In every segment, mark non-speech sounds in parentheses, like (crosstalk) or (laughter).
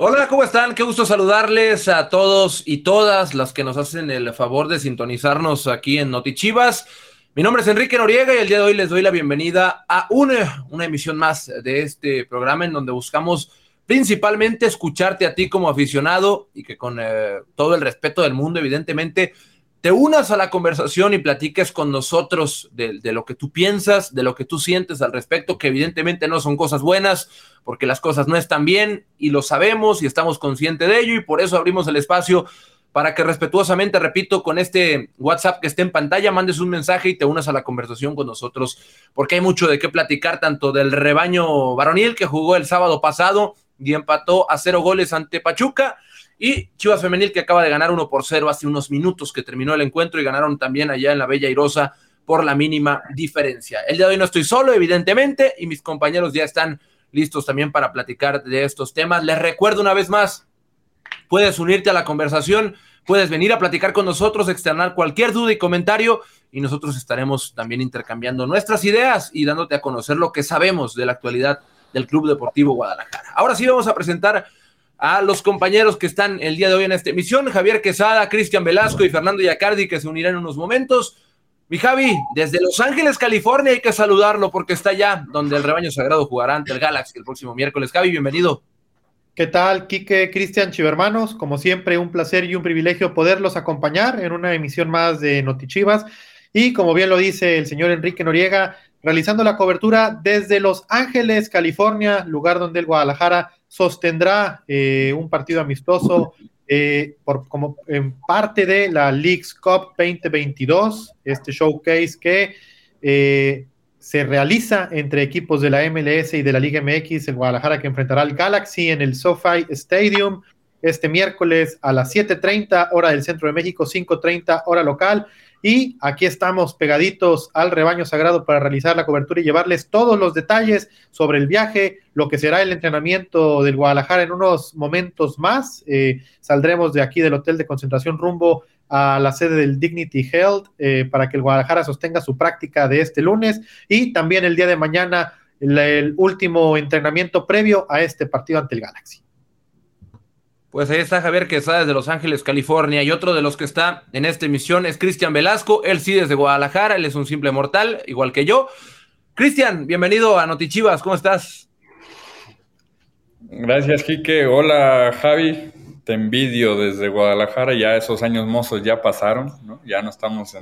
Hola, ¿cómo están? Qué gusto saludarles a todos y todas las que nos hacen el favor de sintonizarnos aquí en Notichivas. Mi nombre es Enrique Noriega y el día de hoy les doy la bienvenida a una, una emisión más de este programa en donde buscamos principalmente escucharte a ti como aficionado y que con eh, todo el respeto del mundo, evidentemente, te unas a la conversación y platiques con nosotros de, lo que tú piensas, de lo que tú sientes al respecto, que evidentemente no son cosas buenas, porque las cosas no están bien y lo sabemos y estamos conscientes de ello y por eso abrimos el espacio para que respetuosamente, repito, con este WhatsApp que esté en pantalla, mandes un mensaje y te unas a la conversación con nosotros, porque hay mucho de qué platicar, tanto del rebaño varonil que jugó el sábado pasado y empató a cero goles ante Pachuca, y Chivas Femenil que acaba de ganar uno por cero hace unos minutos que terminó el encuentro y ganaron también allá en la Bella Irosa por la mínima diferencia. El día de hoy no estoy solo, evidentemente, y mis compañeros ya están listos también para platicar de estos temas. Les recuerdo una vez más, puedes unirte a la conversación, puedes venir a platicar con nosotros, externar cualquier duda y comentario y nosotros estaremos también intercambiando nuestras ideas y dándote a conocer lo que sabemos de la actualidad del Club Deportivo Guadalajara. Ahora sí vamos a presentar a los compañeros que están el día de hoy en esta emisión, Javier Quesada, Cristian Velasco y Fernando Yacardi, que se unirán en unos momentos. Mi Javi, desde Los Ángeles, California, hay que saludarlo porque está allá donde el rebaño sagrado jugará ante el Galaxy el próximo miércoles. Javi, bienvenido. ¿Qué tal, Quique, Cristian, Chivermanos? Como siempre, un placer y un privilegio poderlos acompañar en una emisión más de Notichivas. Y como bien lo dice el señor Enrique Noriega, realizando la cobertura desde Los Ángeles, California, lugar donde el Guadalajara sostendrá eh, un partido amistoso eh, por, como en parte de la Leagues Cup 2022, este showcase que eh, se realiza entre equipos de la MLS y de la Liga MX, el Guadalajara que enfrentará al Galaxy en el SoFi Stadium este miércoles a las 7.30 hora del centro de México, 5.30 hora local. Y aquí estamos pegaditos al rebaño sagrado para realizar la cobertura y llevarles todos los detalles sobre el viaje, lo que será el entrenamiento del Guadalajara en unos momentos más. Eh, saldremos de aquí del hotel de concentración rumbo a la sede del Dignity Health eh, para que el Guadalajara sostenga su práctica de este lunes y también el día de mañana el, el último entrenamiento previo a este partido ante el Galaxy. Pues ahí está Javier Quesada desde Los Ángeles, California, y otro de los que está en esta emisión es Cristian Velasco, él sí desde Guadalajara, él es un simple mortal, igual que yo. Cristian, bienvenido a Notichivas, ¿cómo estás? Gracias, Quique. Hola, Javi. Te envidio desde Guadalajara, ya esos años mozos ya pasaron, ¿no? Ya no estamos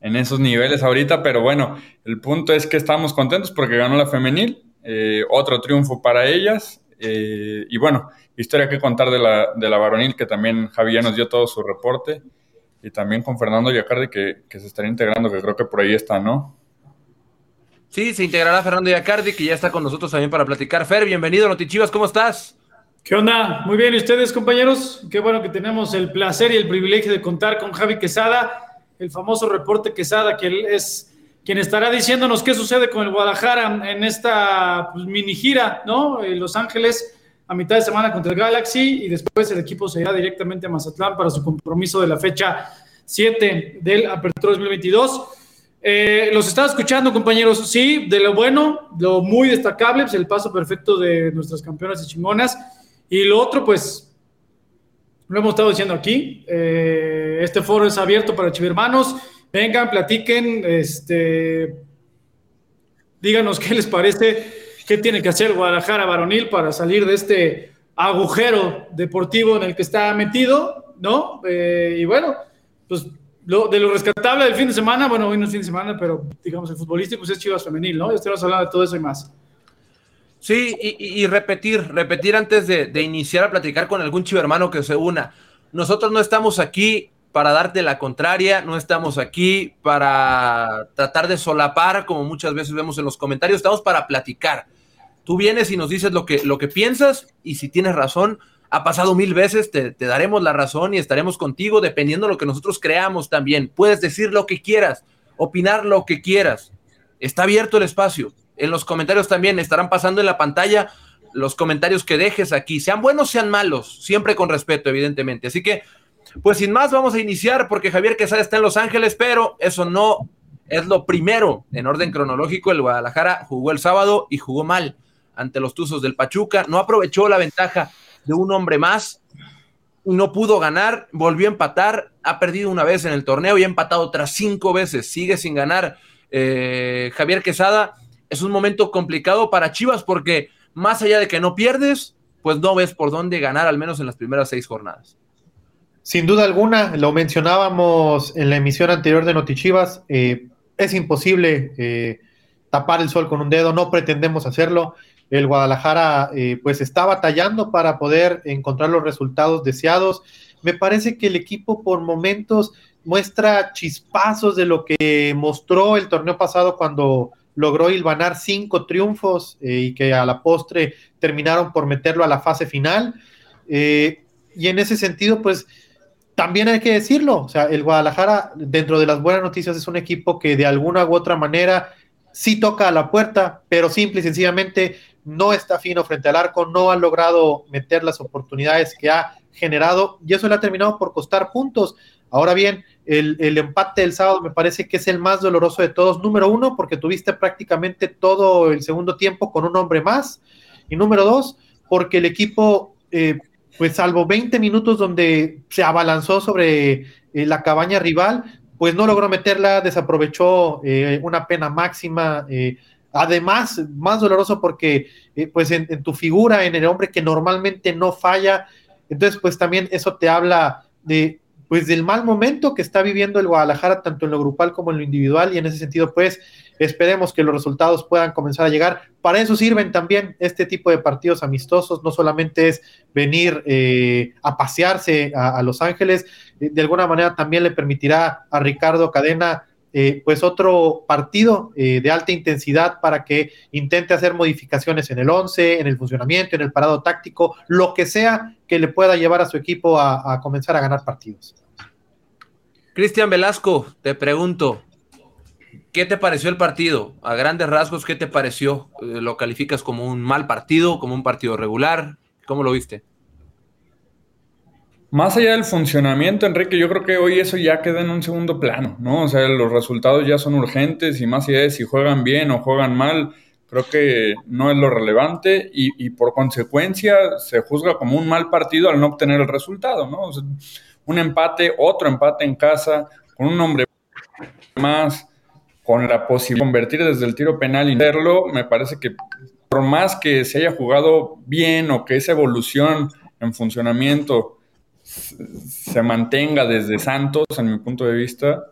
en, esos niveles ahorita, pero bueno, el punto es que estamos contentos porque ganó la femenil, eh, otro triunfo para ellas, eh, y bueno, historia que contar de la, de la varonil, que también Javier nos dio todo su reporte, y también con Fernando Yacardi, que, que se estaría integrando, que creo que por ahí está, ¿no? Sí, se integrará Fernando Yacardi, que ya está con nosotros también para platicar. Fer, bienvenido, Notichivas, ¿cómo estás? ¿Qué onda? Muy bien, ¿y ustedes, compañeros? Qué bueno que tenemos el placer y el privilegio de contar con Javi Quesada, el famoso reporte Quesada, que él es quien estará diciéndonos qué sucede con el Guadalajara en esta pues, mini gira, ¿no? En Los Ángeles a mitad de semana contra el Galaxy y después el equipo se irá directamente a Mazatlán para su compromiso de la fecha 7 del Apertura 2022. Eh, los estaba escuchando, compañeros. Sí, de lo bueno, lo muy destacable, pues el paso perfecto de nuestras campeonas y chingonas. Y lo otro, pues, lo hemos estado diciendo aquí. Eh, este foro es abierto para chivermanos. Vengan, platiquen, este, díganos qué les parece qué tiene que hacer Guadalajara varonil para salir de este agujero deportivo en el que está metido, ¿no? Eh, y bueno, pues lo, de lo rescatable del fin de semana, bueno, hoy no es fin de semana, pero digamos el futbolístico pues es Chivas femenil, ¿no? Estamos hablando de todo eso y más. Sí, y, repetir, repetir antes de, de, iniciar a platicar con algún chivo hermano que se una. Nosotros no estamos aquí para darte la contraria, no estamos aquí para tratar de solapar, como muchas veces vemos en los comentarios, estamos para platicar. Tú vienes y nos dices lo que, lo que piensas y si tienes razón, ha pasado mil veces, te, te daremos la razón y estaremos contigo dependiendo de lo que nosotros creamos también. Puedes decir lo que quieras, opinar lo que quieras. Está abierto el espacio. En los comentarios también estarán pasando en la pantalla los comentarios que dejes aquí, sean buenos, sean malos, siempre con respeto, evidentemente. Así que pues sin más, vamos a iniciar porque Javier Quesada está en Los Ángeles, pero eso no es lo primero en orden cronológico. El Guadalajara jugó el sábado y jugó mal ante los Tuzos del Pachuca. No aprovechó la ventaja de un hombre más. No pudo ganar, volvió a empatar, ha perdido una vez en el torneo y ha empatado otras cinco veces. Sigue sin ganar eh, Javier Quesada. Es un momento complicado para Chivas porque más allá de que no pierdes, pues no ves por dónde ganar, al menos en las primeras seis jornadas. Sin duda alguna, lo mencionábamos en la emisión anterior de Notichivas, eh, es imposible eh, tapar el sol con un dedo, no pretendemos hacerlo. El Guadalajara eh, pues está batallando para poder encontrar los resultados deseados. Me parece que el equipo por momentos muestra chispazos de lo que mostró el torneo pasado cuando logró hilvanar cinco triunfos y que a la postre terminaron por meterlo a la fase final. y en ese sentido, pues también hay que decirlo, o sea, el Guadalajara, dentro de las buenas noticias, es un equipo que de alguna u otra manera sí toca a la puerta, pero simple y sencillamente no está fino frente al arco, no ha logrado meter las oportunidades que ha generado y eso le ha terminado por costar puntos. Ahora bien, el, el, empate del sábado me parece que es el más doloroso de todos. Número uno, porque tuviste prácticamente todo el segundo tiempo con un hombre más. Y número dos, porque el equipo eh, pues salvo 20 minutos donde se abalanzó sobre eh, la cabaña rival, pues no logró meterla, desaprovechó eh, una pena máxima. Eh, además, más doloroso porque pues en, en, tu figura, en el hombre que normalmente no falla, entonces pues también eso te habla de pues del mal momento que está viviendo el Guadalajara tanto en lo grupal como en lo individual y en ese sentido pues Esperemos que los resultados puedan comenzar a llegar. Para eso sirven también este tipo de partidos amistosos. No solamente es venir eh, a pasearse a, Los Ángeles, eh, de alguna manera también le permitirá a Ricardo Cadena eh, pues otro partido de alta intensidad para que intente hacer modificaciones en el 11, en el funcionamiento, en el parado táctico, lo que sea que le pueda llevar a su equipo a comenzar a ganar partidos. Cristian Velasco, te pregunto, ¿Qué te pareció el partido? A grandes rasgos, ¿qué te pareció? Eh, ¿Lo calificas como un mal partido, como un partido regular? ¿Cómo lo viste? Más allá del funcionamiento, Enrique, yo creo que hoy eso ya queda en un segundo plano, ¿no? O sea, los resultados ya son urgentes y más allá de si juegan bien o juegan mal, creo que no es lo relevante y, por consecuencia se juzga como un mal partido al no obtener el resultado, ¿no? un empate, otro empate en casa, con un hombre más, con la posibilidad de convertir desde el tiro penal y hacerlo, me parece que por más que se haya jugado bien o que esa evolución en funcionamiento se mantenga desde Santos, en mi punto de vista,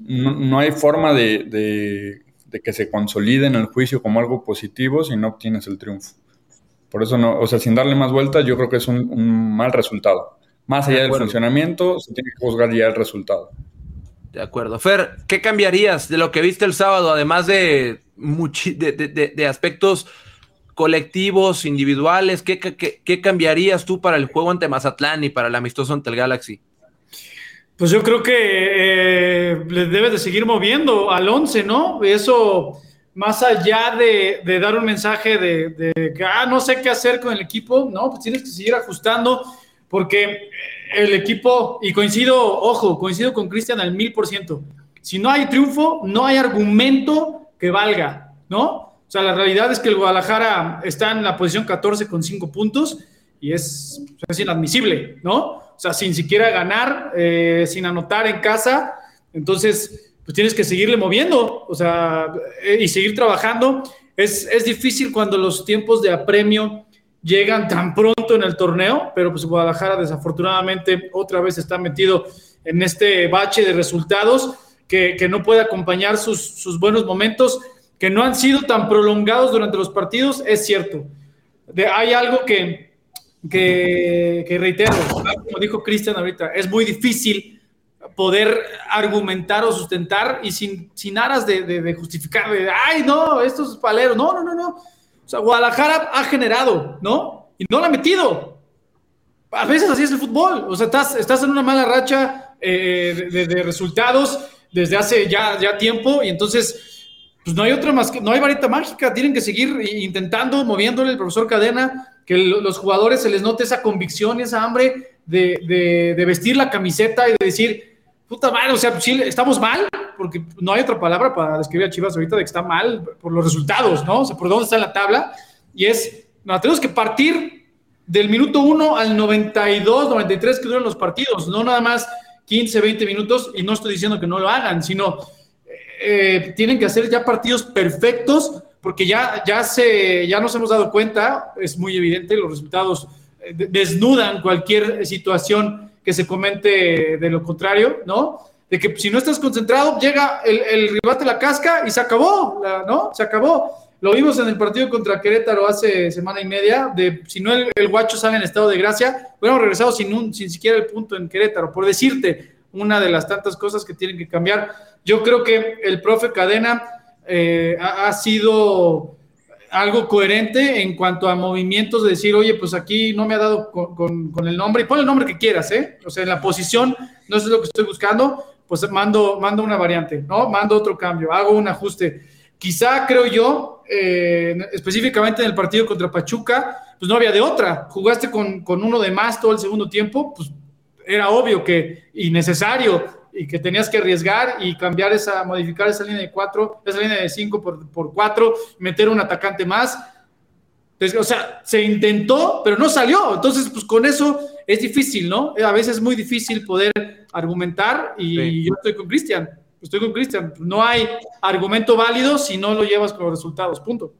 no, hay forma de, que se consolide en el juicio como algo positivo si no obtienes el triunfo. Por eso no, o sea, sin darle más vueltas, yo creo que es un, un mal resultado. Más allá del funcionamiento, se tiene que juzgar ya el resultado. De acuerdo. Fer, ¿qué cambiarías de lo que viste el sábado, además de, de, aspectos colectivos, individuales? ¿qué, ¿qué, cambiarías tú para el juego ante Mazatlán y para el amistoso ante el Galaxy? Pues yo creo que eh, debes de seguir moviendo al 11, ¿no? Eso, más allá de, dar un mensaje de, que, ah, no sé qué hacer con el equipo, no, pues tienes que seguir ajustando porque el equipo, y coincido, ojo, coincido con Cristian al mil por ciento. Si no hay triunfo, no hay argumento que valga, ¿no? O sea, la realidad es que el Guadalajara está en la posición 14 con 5 puntos y es, es, inadmisible, ¿no? O sea, sin siquiera ganar, eh, sin anotar en casa. Entonces, pues tienes que seguirle moviendo, o sea, eh, y seguir trabajando. Es, es difícil cuando los tiempos de apremio llegan tan pronto en el torneo, pero pues Guadalajara desafortunadamente otra vez está metido en este bache de resultados que, no puede acompañar sus, buenos momentos, que no han sido tan prolongados durante los partidos, es cierto. De, hay algo que, que, reitero, como dijo Cristian ahorita, es muy difícil poder argumentar o sustentar y sin, sin aras de, de, justificar, de, ay, no, estos paleros, no, no, no, no o sea, Guadalajara ha generado, ¿no? Y no la ha metido. A veces así es el fútbol. O sea, estás, estás en una mala racha eh, de, resultados desde hace ya, tiempo y entonces, pues no hay otra más que, no hay varita mágica. Tienen que seguir intentando, moviéndole el profesor Cadena, que los jugadores se les note esa convicción y esa hambre de, vestir la camiseta y de decir, puta madre, o sea, sí, estamos mal, porque no hay otra palabra para describir a Chivas ahorita de que está mal por los resultados, ¿no? O sea, por dónde está la tabla. Y es, no, tenemos que partir del minuto 1 al 92, 93 que duran los partidos, no nada más 15, 20 minutos, y no estoy diciendo que no lo hagan, sino eh, tienen que hacer ya partidos perfectos, porque ya, ya, se, ya nos hemos dado cuenta, es muy evidente, los resultados eh, desnudan cualquier situación que se comente de lo contrario, ¿no? De que si no estás concentrado, llega el, el rival la casca y se acabó, ¿no? Se acabó. Lo vimos en el partido contra Querétaro hace semana y media, de si no el, el guacho sale en estado de gracia, hubiéramos regresado sin, un, sin siquiera el punto en Querétaro, por decirte una de las tantas cosas que tienen que cambiar. Yo creo que el profe Cadena eh, ha, ha, sido algo coherente en cuanto a movimientos de decir, oye, pues aquí no me ha dado con, con, con, el nombre, y pon el nombre que quieras, ¿eh? O sea, en la posición, no es lo que estoy buscando, pues mando, mando una variante, ¿no? Mando otro cambio, hago un ajuste. Quizá, creo yo, eh, específicamente en el partido contra Pachuca, pues no había de otra. Jugaste con, con uno de más todo el segundo tiempo, pues era obvio que y necesario y que tenías que arriesgar y cambiar esa, modificar esa línea de cuatro, esa línea de cinco por, por cuatro, meter un atacante más. Entonces, o sea, se intentó, pero no salió. Entonces, pues con eso es difícil, ¿no? A veces es muy difícil poder argumentar y sí. yo estoy con Cristian, estoy con Cristian. No hay argumento válido si no lo llevas con los resultados, punto.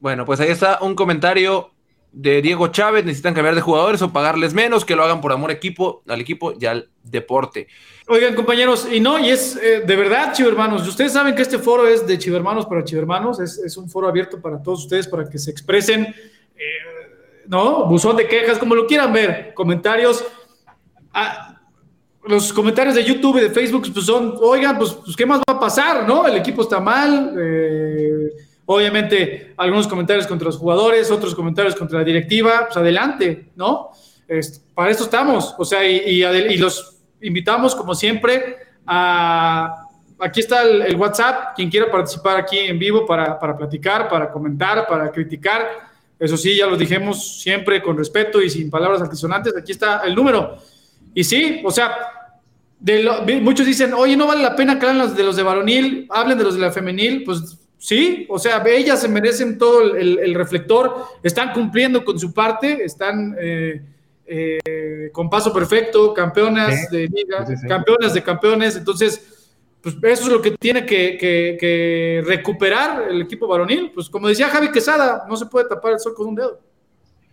Bueno, pues ahí está un comentario de Diego Chávez, necesitan cambiar de jugadores o pagarles menos, que lo hagan por amor equipo, al equipo y al deporte. Oigan, compañeros, y no, y es eh, de verdad, chivermanos, ustedes saben que este foro es de chivermanos para chivermanos, es, es un foro abierto para todos ustedes, para que se expresen, eh, ¿no? Buzón de quejas, como lo quieran ver, comentarios. Ah, los comentarios de YouTube y de Facebook pues son, oigan, pues, pues, ¿qué más va a pasar, no? El equipo está mal, eh, Obviamente, algunos comentarios contra los jugadores, otros comentarios contra la directiva, pues adelante, ¿no? Para eso estamos, o sea, y, los invitamos, como siempre, a. Aquí está el, WhatsApp, quien quiera participar aquí en vivo para, para platicar, para comentar, para criticar. Eso sí, ya lo dijimos siempre con respeto y sin palabras altisonantes. Aquí está el número. Y sí, o sea, muchos dicen, oye, no vale la pena que hablen de los de varonil, hablen de los de la femenil, pues Sí, o sea, ellas se merecen todo el, el, el reflector, están cumpliendo con su parte, están eh, eh, con paso perfecto, campeonas sí, de liga, sí, sí, campeonas de campeones, entonces, pues eso es lo que tiene que, que, que, recuperar el equipo varonil, pues como decía Javi Quesada, no se puede tapar el sol con un dedo.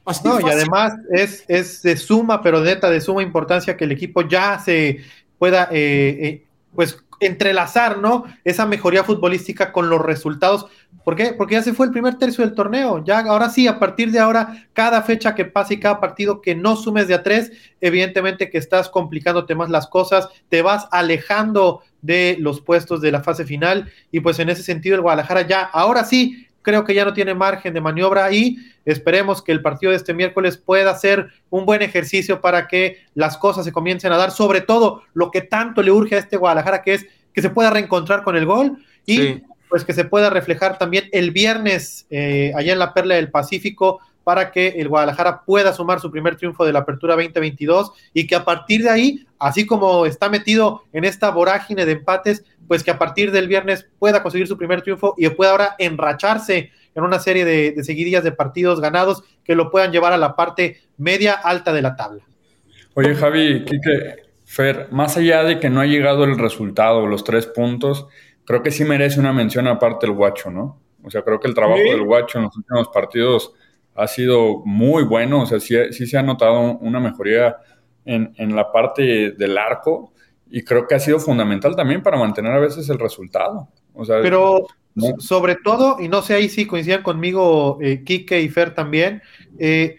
Así no, y además es, es de suma, pero neta, de suma importancia que el equipo ya se pueda, eh, eh pues entrelazar, ¿no? Esa mejoría futbolística con los resultados. ¿Por qué? Porque ya se fue el primer tercio del torneo. Ya ahora sí, a partir de ahora, cada fecha que pase y cada partido que no sumes de a tres, evidentemente que estás complicándote más las cosas, te vas alejando de los puestos de la fase final y pues en ese sentido el Guadalajara ya, ahora sí, creo que ya no tiene margen de maniobra y esperemos que el partido de este miércoles pueda ser un buen ejercicio para que las cosas se comiencen a dar, sobre todo lo que tanto le urge a este Guadalajara, que es que se pueda reencontrar con el gol y sí. pues que se pueda reflejar también el viernes eh, allá en la Perla del Pacífico para que el Guadalajara pueda sumar su primer triunfo de la Apertura 2022 y que a partir de ahí, así como está metido en esta vorágine de empates, pues que a partir del viernes pueda conseguir su primer triunfo y pueda ahora enracharse en una serie de, de seguidillas de partidos ganados que lo puedan llevar a la parte media alta de la tabla. Oye, Javi, Kike, Fer, más allá de que no ha llegado el resultado, los tres puntos, creo que sí merece una mención aparte el guacho, ¿no? O sea, creo que el trabajo ¿Sí? del guacho en los últimos partidos ha sido muy bueno, o sea, sí, sí se ha notado una mejoría en, en, la parte del arco y creo que ha sido fundamental también para mantener a veces el resultado. O sea, Pero ¿no? sobre todo, y no sé ahí si coinciden conmigo eh, Quique y Fer también, eh,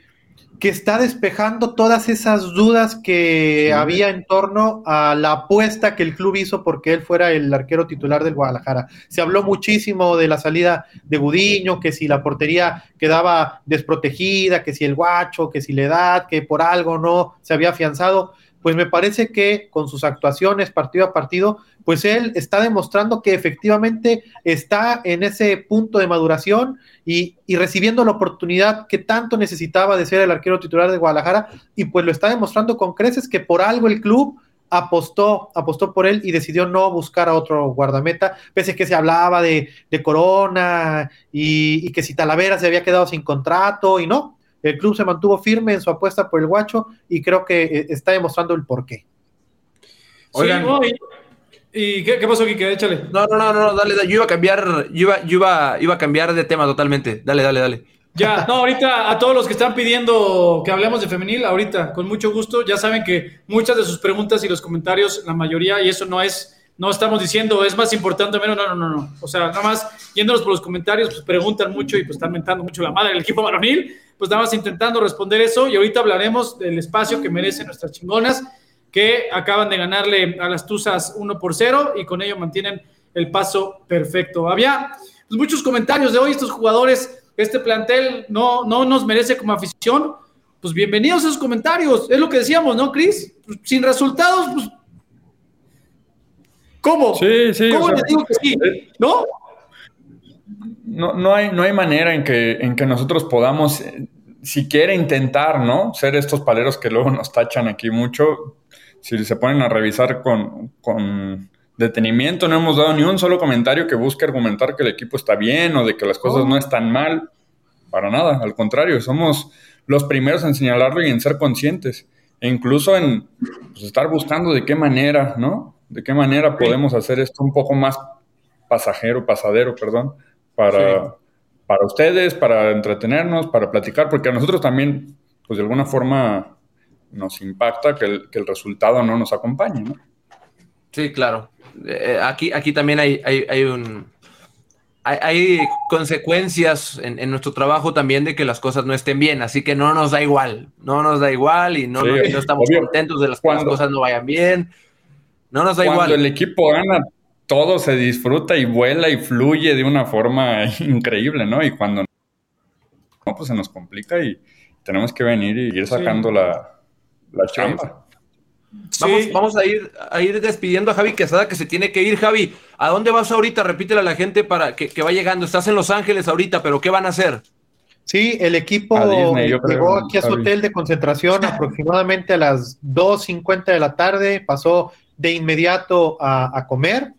que está despejando todas esas dudas que sí. había en torno a la apuesta que el club hizo porque él fuera el arquero titular del Guadalajara. Se habló muchísimo de la salida de Budiño, que si la portería quedaba desprotegida, que si el guacho, que si la edad, que por algo no se había afianzado. Pues me parece que con sus actuaciones partido a partido, pues él está demostrando que efectivamente está en ese punto de maduración y, y, recibiendo la oportunidad que tanto necesitaba de ser el arquero titular de Guadalajara y pues lo está demostrando con creces que por algo el club apostó, apostó por él y decidió no buscar a otro guardameta, pese a que se hablaba de, Corona y, que si Talavera se había quedado sin contrato y no, el club se mantuvo firme en su apuesta por el guacho y creo que eh, está demostrando el porqué. Oigan. ¿Y qué, qué, pasó, Kike? Échale. No, no, no, no, dale, dale, yo iba a cambiar, yo iba, yo iba, iba a cambiar de tema totalmente. Dale, dale, dale. Ya, no, ahorita a todos los que están pidiendo que hablemos de femenil, ahorita, con mucho gusto, ya saben que muchas de sus preguntas y los comentarios, la mayoría, y eso no es, no estamos diciendo es más importante o menos, no, no, no, no. O sea, nada más yéndonos por los comentarios, pues preguntan mucho y pues están mentando mucho la madre del equipo varonil, pues nada más intentando responder eso y ahorita hablaremos del espacio que merecen nuestras chingonas, que acaban de ganarle a las Tuzas 1 por 0 y con ello mantienen el paso perfecto. Había pues, muchos comentarios de hoy, estos jugadores este plantel no, no nos merece como afición, pues bienvenidos a esos comentarios. Es lo que decíamos, ¿no, Cris? Pues, sin resultados, pues. ¿Cómo? Sí, sí. ¿Cómo les digo que sí? ¿No? No, no, hay, no hay manera en que, en que nosotros podamos eh, siquiera intentar, ¿no? Ser estos paleros que luego nos tachan aquí mucho. Si se ponen a revisar con, con detenimiento, no hemos dado ni un solo comentario que busque argumentar que el equipo está bien o de que las cosas no están mal. Para nada, al contrario, somos los primeros en señalarlo y en ser conscientes. E incluso en pues, estar buscando de qué manera, ¿no? De qué manera podemos hacer esto un poco más pasajero, pasadero, perdón, para, para ustedes, para entretenernos, para platicar, porque a nosotros también, pues de alguna forma nos impacta que el, que el resultado no nos acompañe, ¿no? Sí, claro. Eh, aquí, aquí también hay, hay, un... Hay, consecuencias en, nuestro trabajo también de que las cosas no estén bien, así que no nos da igual, no nos da igual y no, no, estamos contentos de las cosas no vayan bien. No nos da igual. Cuando el equipo gana, todo se disfruta y vuela y fluye de una forma (laughs) increíble, ¿no? Y cuando no, pues se nos complica y tenemos que venir y ir sacando la, la chamba. Vamos, a, ir, a ir despidiendo a Javi Quesada que se tiene que ir. Javi, ¿a dónde vas ahorita? Repítele a la gente para que, va llegando. Estás en Los Ángeles ahorita, pero ¿qué van a hacer? Sí, el equipo llegó aquí a su hotel de concentración (laughs) aproximadamente a las 2.50 de la tarde, pasó de inmediato a, comer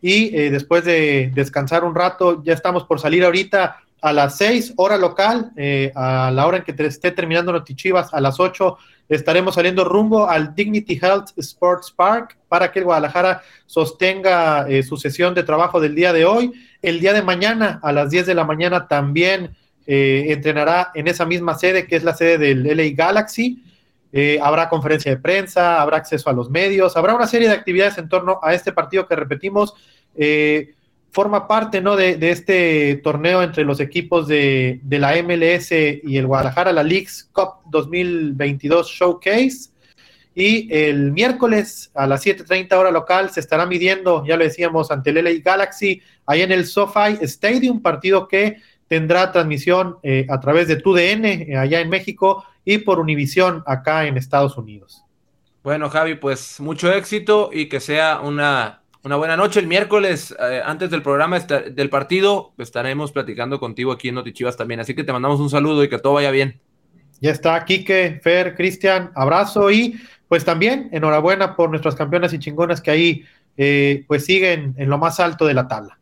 y eh, después de descansar un rato, ya estamos por salir ahorita a las 6 hora local, eh, a la hora en que te esté terminando Notichivas, a las 8 estaremos saliendo rumbo al Dignity Health Sports Park para que el Guadalajara sostenga eh, su sesión de trabajo del día de hoy. El día de mañana, a las 10 de la mañana, también entrenará en esa misma sede, que es la sede del LA Galaxy. Eh, habrá conferencia de prensa, habrá acceso a los medios, habrá una serie de actividades en torno a este partido que repetimos forma parte ¿no? de, este torneo entre los equipos de, la MLS y el Guadalajara, la Leagues Cup 2022 Showcase. Y el miércoles a las 7:30 hora local se estará midiendo, ya lo decíamos, ante el LA Galaxy, ahí en el SoFi Stadium, partido que tendrá transmisión eh, a través de TUDN eh, allá en México y por Univisión acá en Estados Unidos. Bueno, Javi, pues mucho éxito y que sea una una buena noche. El miércoles, eh, antes del programa del partido, estaremos platicando contigo aquí en Notichivas también. Así que te mandamos un saludo y que todo vaya bien. Ya está, Quique, Fer, Cristian, abrazo y pues también enhorabuena por nuestras campeonas y chingonas que ahí eh, pues siguen en lo más alto de la tabla.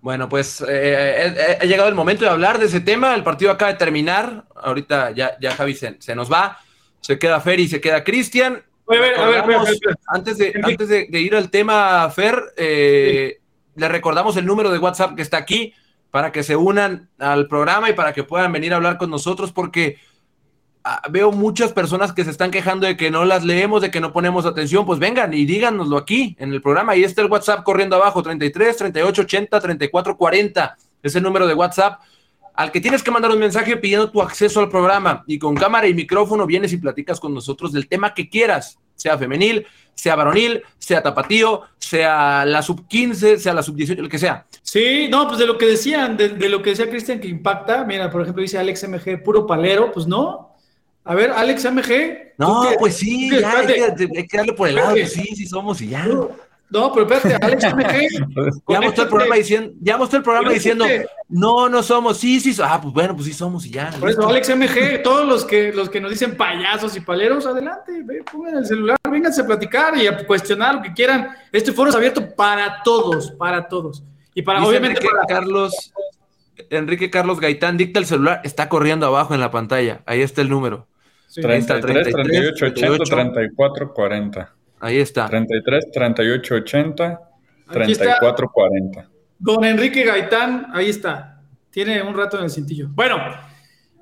Bueno, pues eh, ha llegado el momento de hablar de ese tema. El partido acaba de terminar. Ahorita ya, ya Javi se, se nos va. Se queda Fer y se queda Cristian antes, de, antes de, ir al tema, Fer, eh, le recordamos el número de WhatsApp que está aquí para que se unan al programa y para que puedan venir a hablar con nosotros, porque veo muchas personas que se están quejando de que no las leemos, de que no ponemos atención. Pues vengan y díganoslo aquí en el programa. Ahí está el WhatsApp corriendo abajo: 33 38 80 34 40. Es el número de WhatsApp al que tienes que mandar un mensaje pidiendo tu acceso al programa y con cámara y micrófono vienes y platicas con nosotros del tema que quieras, sea femenil, sea varonil, sea tapatío, sea la sub 15, sea la sub 18, lo que sea. Sí, no, pues de lo que decían, de, lo que decía Cristian que impacta, mira, por ejemplo, dice Alex MG, puro palero, pues no. A ver, Alex MG. No, pues sí, ya, hay que, darle por el lado, sí, sí somos y ya. No, pero espérate, Alex MG. (laughs) ya mostró el programa diciendo, ya mostró el programa diciendo, No, no somos. Sí, sí. Ah, pues bueno, pues sí somos y ya. Por eso, Alex MG, todos los que, los que nos dicen payasos y paleros, adelante, pongan el celular, vénganse a platicar y a cuestionar lo que quieran. Este foro es abierto para todos, para todos. Y para, obviamente, para... Carlos, Enrique Carlos Gaitán dicta el celular, está corriendo abajo en la pantalla. Ahí está el número. Sí. 33, 38, 80, 34, 40. Ahí está. 33, 38, 80, 34, 40. Don Enrique Gaitán, ahí está. Tiene un rato en el cintillo. Bueno,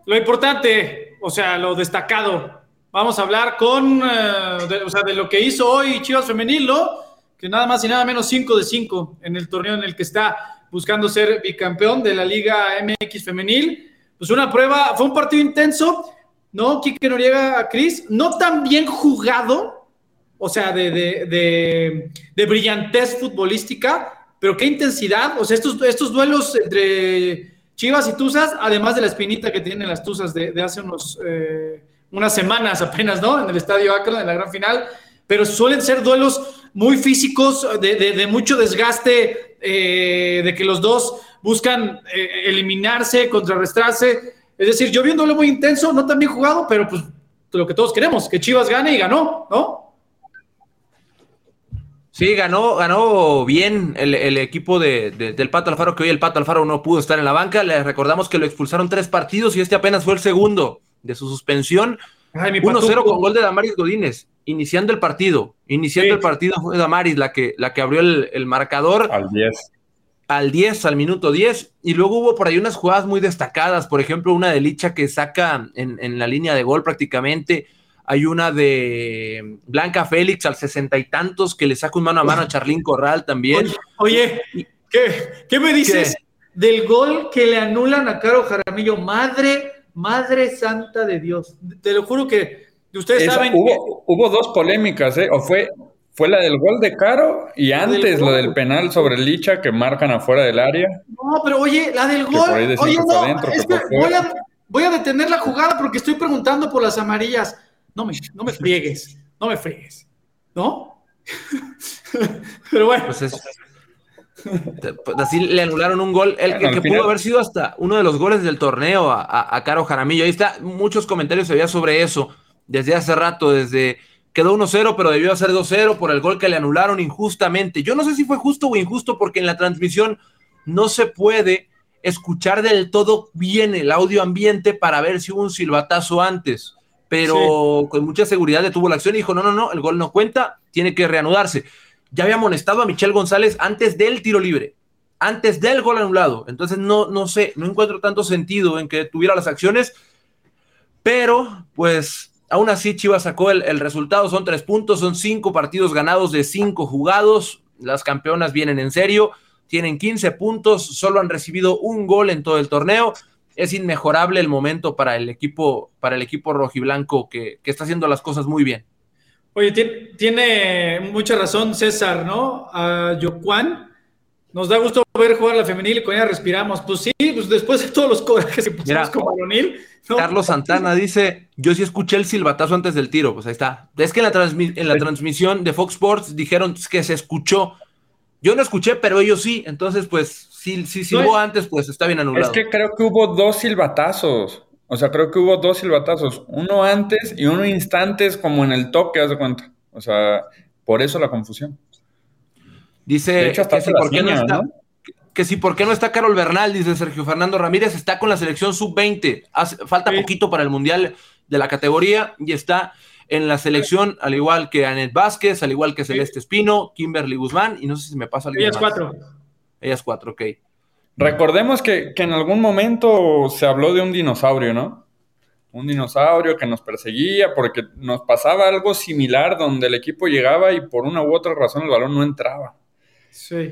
lo importante, o sea, lo destacado. Vamos a hablar con, uh, de, o sea, de lo que hizo hoy Chivas Femenil, ¿no? Que nada más y nada menos 5 de 5 en el torneo en el que está buscando ser bicampeón de la Liga MX Femenil. Pues una prueba, fue un partido intenso, ¿no? Quique Noriega a Cris, no tan bien jugado, o sea, de, de, de, brillantez futbolística, pero qué intensidad, o sea, estos, estos duelos entre Chivas y Tuzas, además de la espinita que tienen las Tuzas de, hace unos, eh, unas semanas apenas, ¿no? En el Estadio Akron, en la gran final, pero suelen ser duelos muy físicos, de mucho desgaste, eh, de que los dos buscan eh, eliminarse, contrarrestarse. Es decir, yo vi un duelo muy intenso, no tan bien jugado, pero pues lo que todos queremos, que Chivas gane y ganó, ¿no? Sí, ganó, ganó bien el, el equipo de, de, del Pato Alfaro, que hoy el Pato Alfaro no pudo estar en la banca. Le recordamos que lo expulsaron tres partidos y este apenas fue el segundo de su suspensión. 1-0 con gol de Damaris Godínez, iniciando el partido. Iniciando sí. el partido fue Damaris la que, la que abrió el, el marcador. Al 10. Al 10, al minuto 10. Y luego hubo por ahí unas jugadas muy destacadas. Por ejemplo, una de Licha que saca en, en la línea de gol prácticamente hay una de Blanca Félix al sesenta y tantos que le saca un mano a mano a Charlín Corral también. Oye, ¿qué, qué me dices ¿Qué? del gol que le anulan a Caro Jaramillo? Madre, madre santa de Dios. Te lo juro que ustedes saben hubo, que... hubo dos polémicas, ¿eh? O fue, fue la del gol de Caro y antes lo del penal sobre Licha que marcan afuera del área. No, pero oye, la del gol. Oye, no, adentro, es que voy a, voy a detener la jugada porque estoy preguntando por las amarillas no me, no me friegues, no me friegues, ¿no? (laughs) Pero bueno. Pues es, pues así le anularon un gol, el, el que final... pudo haber sido hasta uno de los goles del torneo a, a, a, Caro Jaramillo. Ahí está, muchos comentarios se había sobre eso desde hace rato, desde quedó 1-0, pero debió ser 2-0 por el gol que le anularon injustamente. Yo no sé si fue justo o injusto porque en la transmisión no se puede escuchar del todo bien el audio ambiente para ver si hubo un silbatazo antes pero sí. con mucha seguridad detuvo la acción y dijo, no, no, no, el gol no cuenta, tiene que reanudarse. Ya había amonestado a Michelle González antes del tiro libre, antes del gol anulado. Entonces, no, no sé, no encuentro tanto sentido en que tuviera las acciones, pero pues aún así Chivas sacó el, el resultado, son tres puntos, son cinco partidos ganados de cinco jugados, las campeonas vienen en serio, tienen 15 puntos, solo han recibido un gol en todo el torneo, es inmejorable el momento para el equipo, para el equipo rojiblanco que, que está haciendo las cosas muy bien. Oye, tiene mucha razón César, ¿no? A Yocuan. Nos da gusto ver jugar la femenil y con ella respiramos. Pues sí, pues después de todos los corajes que pusimos como varonil. ¿no? Carlos Santana dice: Yo sí escuché el silbatazo antes del tiro. Pues ahí está. Es que en la, transmi en la sí. transmisión de Fox Sports dijeron que se escuchó. Yo no escuché, pero ellos sí. Entonces, pues si, si silbó no, antes, pues está bien anulado. Es que creo que hubo dos silbatazos. O sea, creo que hubo dos silbatazos. Uno antes y uno instantes, como en el toque, haz de cuenta. O sea, por eso la confusión. Dice hecho, que, si por qué no está, ¿no? Que si por qué no está Carol Bernal, dice Sergio Fernando Ramírez, está con la selección sub-20. Falta sí. poquito para el Mundial de la categoría y está en la selección, al igual que Anet Vázquez, al igual que Celeste Espino, Kimberly Guzmán, y no sé si me pasa alguien Ellas más. cuatro. Ellas cuatro, ok. Recordemos que, que, en algún momento se habló de un dinosaurio, ¿no? Un dinosaurio que nos perseguía porque nos pasaba algo similar donde el equipo llegaba y por una u otra razón el balón no entraba. Sí.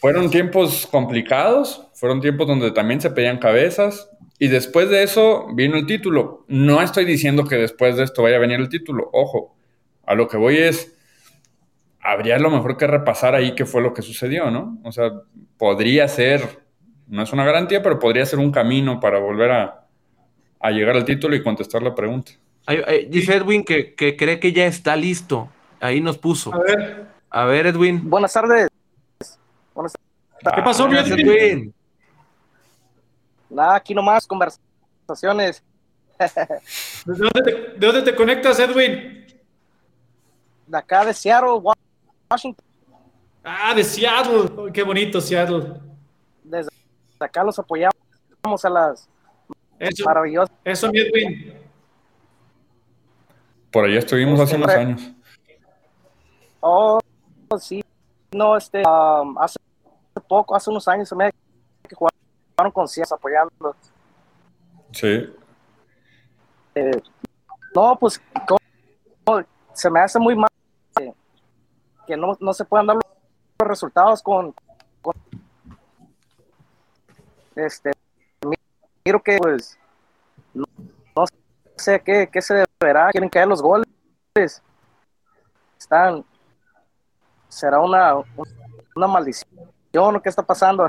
Fueron tiempos complicados, fueron tiempos donde también se pedían cabezas y después de eso vino el título. No estoy diciendo que después de esto vaya a venir el título, ojo, a lo que voy es habría lo mejor que repasar ahí qué fue lo que sucedió, ¿no? O sea, podría ser, no es una garantía, pero podría ser un camino para volver a, a llegar al título y contestar la pregunta. Ay, ay, dice Edwin que, que, cree que ya está listo. Ahí nos puso. A ver. A ver, Edwin. Buenas tardes. Buenas tardes. ¿Qué pasó, ah, Edwin? Nada, aquí nomás conversaciones. ¿De dónde, te, conectas, Edwin? De acá de Seattle, Washington. Ah, de Seattle. qué bonito Seattle. Desde acá los apoyamos a las eso, maravillosas. Eso, Edwin. Por allá estuvimos hace unos años. Oh, sí. No, este, um, hace poco, hace unos años, se me que jugaron con apoyando. Sí. Eh, no, pues se me hace muy mal que, no, no, se puedan dar los resultados con, este miro que pues no, sé qué, qué, se deberá, quieren caer los goles están será una, una maldición o qué está pasando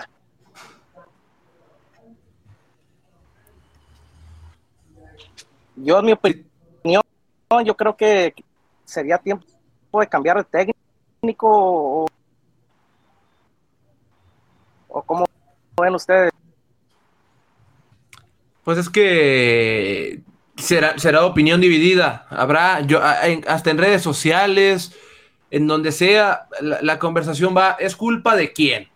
Yo, en mi opinión, yo creo que sería tiempo de cambiar de técnico o, o cómo ven ustedes. Pues es que será, será opinión dividida. Habrá, yo, hasta en redes sociales, en donde sea, la conversación va, ¿es culpa de quién?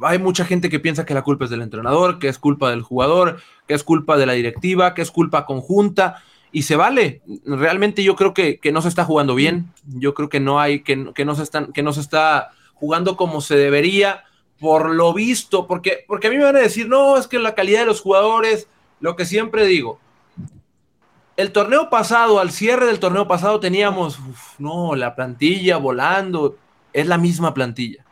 hay mucha gente que piensa que la culpa es del entrenador, que es culpa del jugador, que es culpa de la directiva, que es culpa conjunta, y se vale. Realmente yo creo que, no se está jugando bien, yo creo que no hay, que, no se están, que no se está jugando como se debería, por lo visto, porque, porque a mí me van a decir, no, es que la calidad de los jugadores, lo que siempre digo, el torneo pasado, al cierre del torneo pasado teníamos, no, la plantilla volando, es la misma plantilla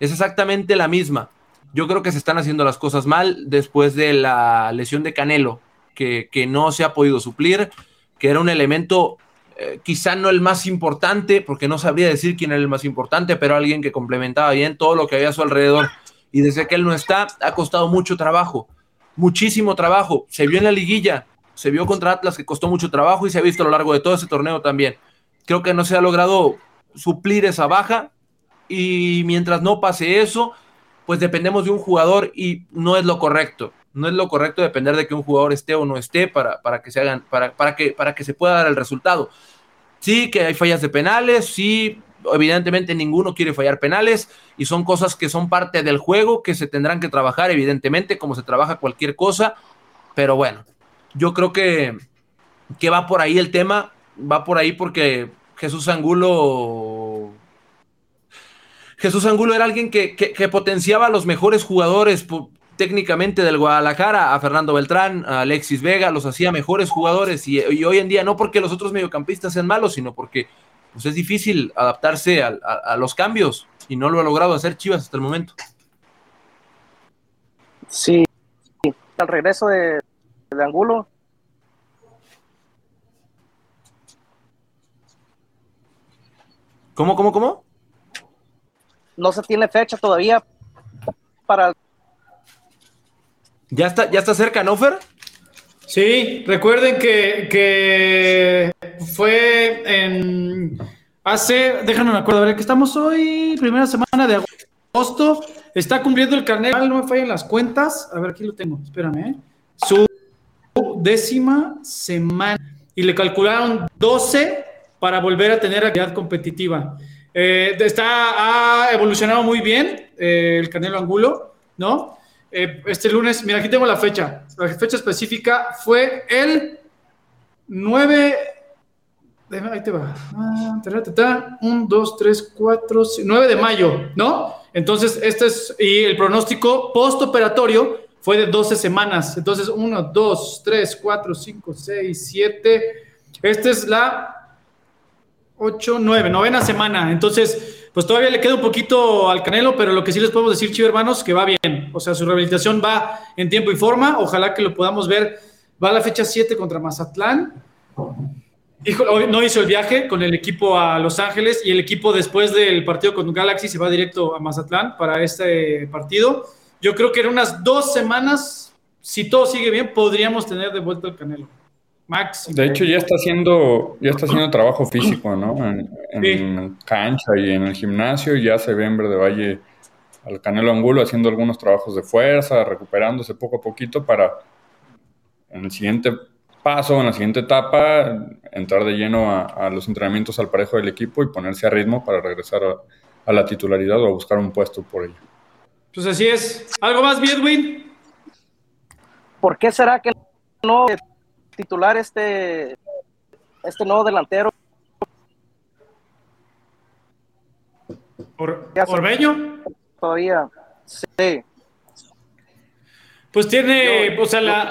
es exactamente la misma. Yo creo que se están haciendo las cosas mal después de la lesión de Canelo, que, no se ha podido suplir, que era un elemento eh, quizá no el más importante, porque no sabría decir quién era el más importante, pero alguien que complementaba bien todo lo que había a su alrededor. Y desde que él no está, ha costado mucho trabajo, muchísimo trabajo. Se vio en la liguilla, se vio contra Atlas que costó mucho trabajo y se ha visto a lo largo de todo ese torneo también. Creo que no se ha logrado suplir esa baja y mientras no pase eso, pues dependemos de un jugador y no es lo correcto. No es lo correcto depender de que un jugador esté o no esté para, para que se hagan, para, para, que, para que se pueda dar el resultado. Sí, que hay fallas de penales, sí, evidentemente ninguno quiere fallar penales y son cosas que son parte del juego que se tendrán que trabajar, evidentemente, como se trabaja cualquier cosa. Pero bueno, yo creo que, que va por ahí el tema, va por ahí porque Jesús Angulo Jesús Angulo era alguien que, potenciaba a los mejores jugadores técnicamente del Guadalajara, a Fernando Beltrán, a Alexis Vega, los hacía mejores jugadores y, hoy en día no porque los otros mediocampistas sean malos, sino porque pues, es difícil adaptarse a, los cambios y no lo ha logrado hacer Chivas hasta el momento. Sí, al regreso de, de Angulo. ¿Cómo, cómo, cómo? no se tiene fecha todavía para... ¿Ya está, ya está cerca, ¿no, Fer? Sí, recuerden que, fue en hace, déjenme me acuerdo, a ver, que estamos hoy, primera semana de agosto, está cumpliendo el carnet, no me fallen las cuentas, a ver, aquí lo tengo, espérame, ¿eh? su décima semana, y le calcularon 12 para volver a tener actividad competitiva. Eh, está, ha evolucionado muy bien eh, el Canelo Angulo, ¿no? Eh, este lunes, mira, aquí tengo la fecha. La fecha específica fue el 9. Ahí te va. 1, 2, 3, 4, 9 de mayo, ¿no? Entonces, este es. Y el pronóstico postoperatorio fue de 12 semanas. Entonces, 1, 2, 3, 4, 5, 6, 7. Esta es la 8, 9, novena semana. Entonces, pues todavía le queda un poquito al Canelo, pero lo que sí les podemos decir, Chivo hermanos, que va bien. O sea, su rehabilitación va en tiempo y forma. Ojalá que lo podamos ver. Va a la fecha 7 contra Mazatlán. Hijo, no hizo el viaje con el equipo a Los Ángeles y el equipo después del partido con Galaxy se va directo a Mazatlán para este partido. Yo creo que en unas dos semanas, si todo sigue bien, podríamos tener de vuelta el Canelo. Max. De hecho, ya está haciendo, ya está haciendo trabajo físico, ¿no? En, cancha y en el gimnasio, ya se ve en Verde Valle al Canelo Angulo haciendo algunos trabajos de fuerza, recuperándose poco a poquito para en el siguiente paso, en la siguiente etapa, entrar de lleno a, los entrenamientos al parejo del equipo y ponerse a ritmo para regresar a, la titularidad o a buscar un puesto por ello. Pues así es. ¿Algo más, Edwin? ¿Por qué será que no titular este, este nuevo delantero? ¿Por, ¿Orbeño? Todavía, sí. Pues tiene, o sea, la,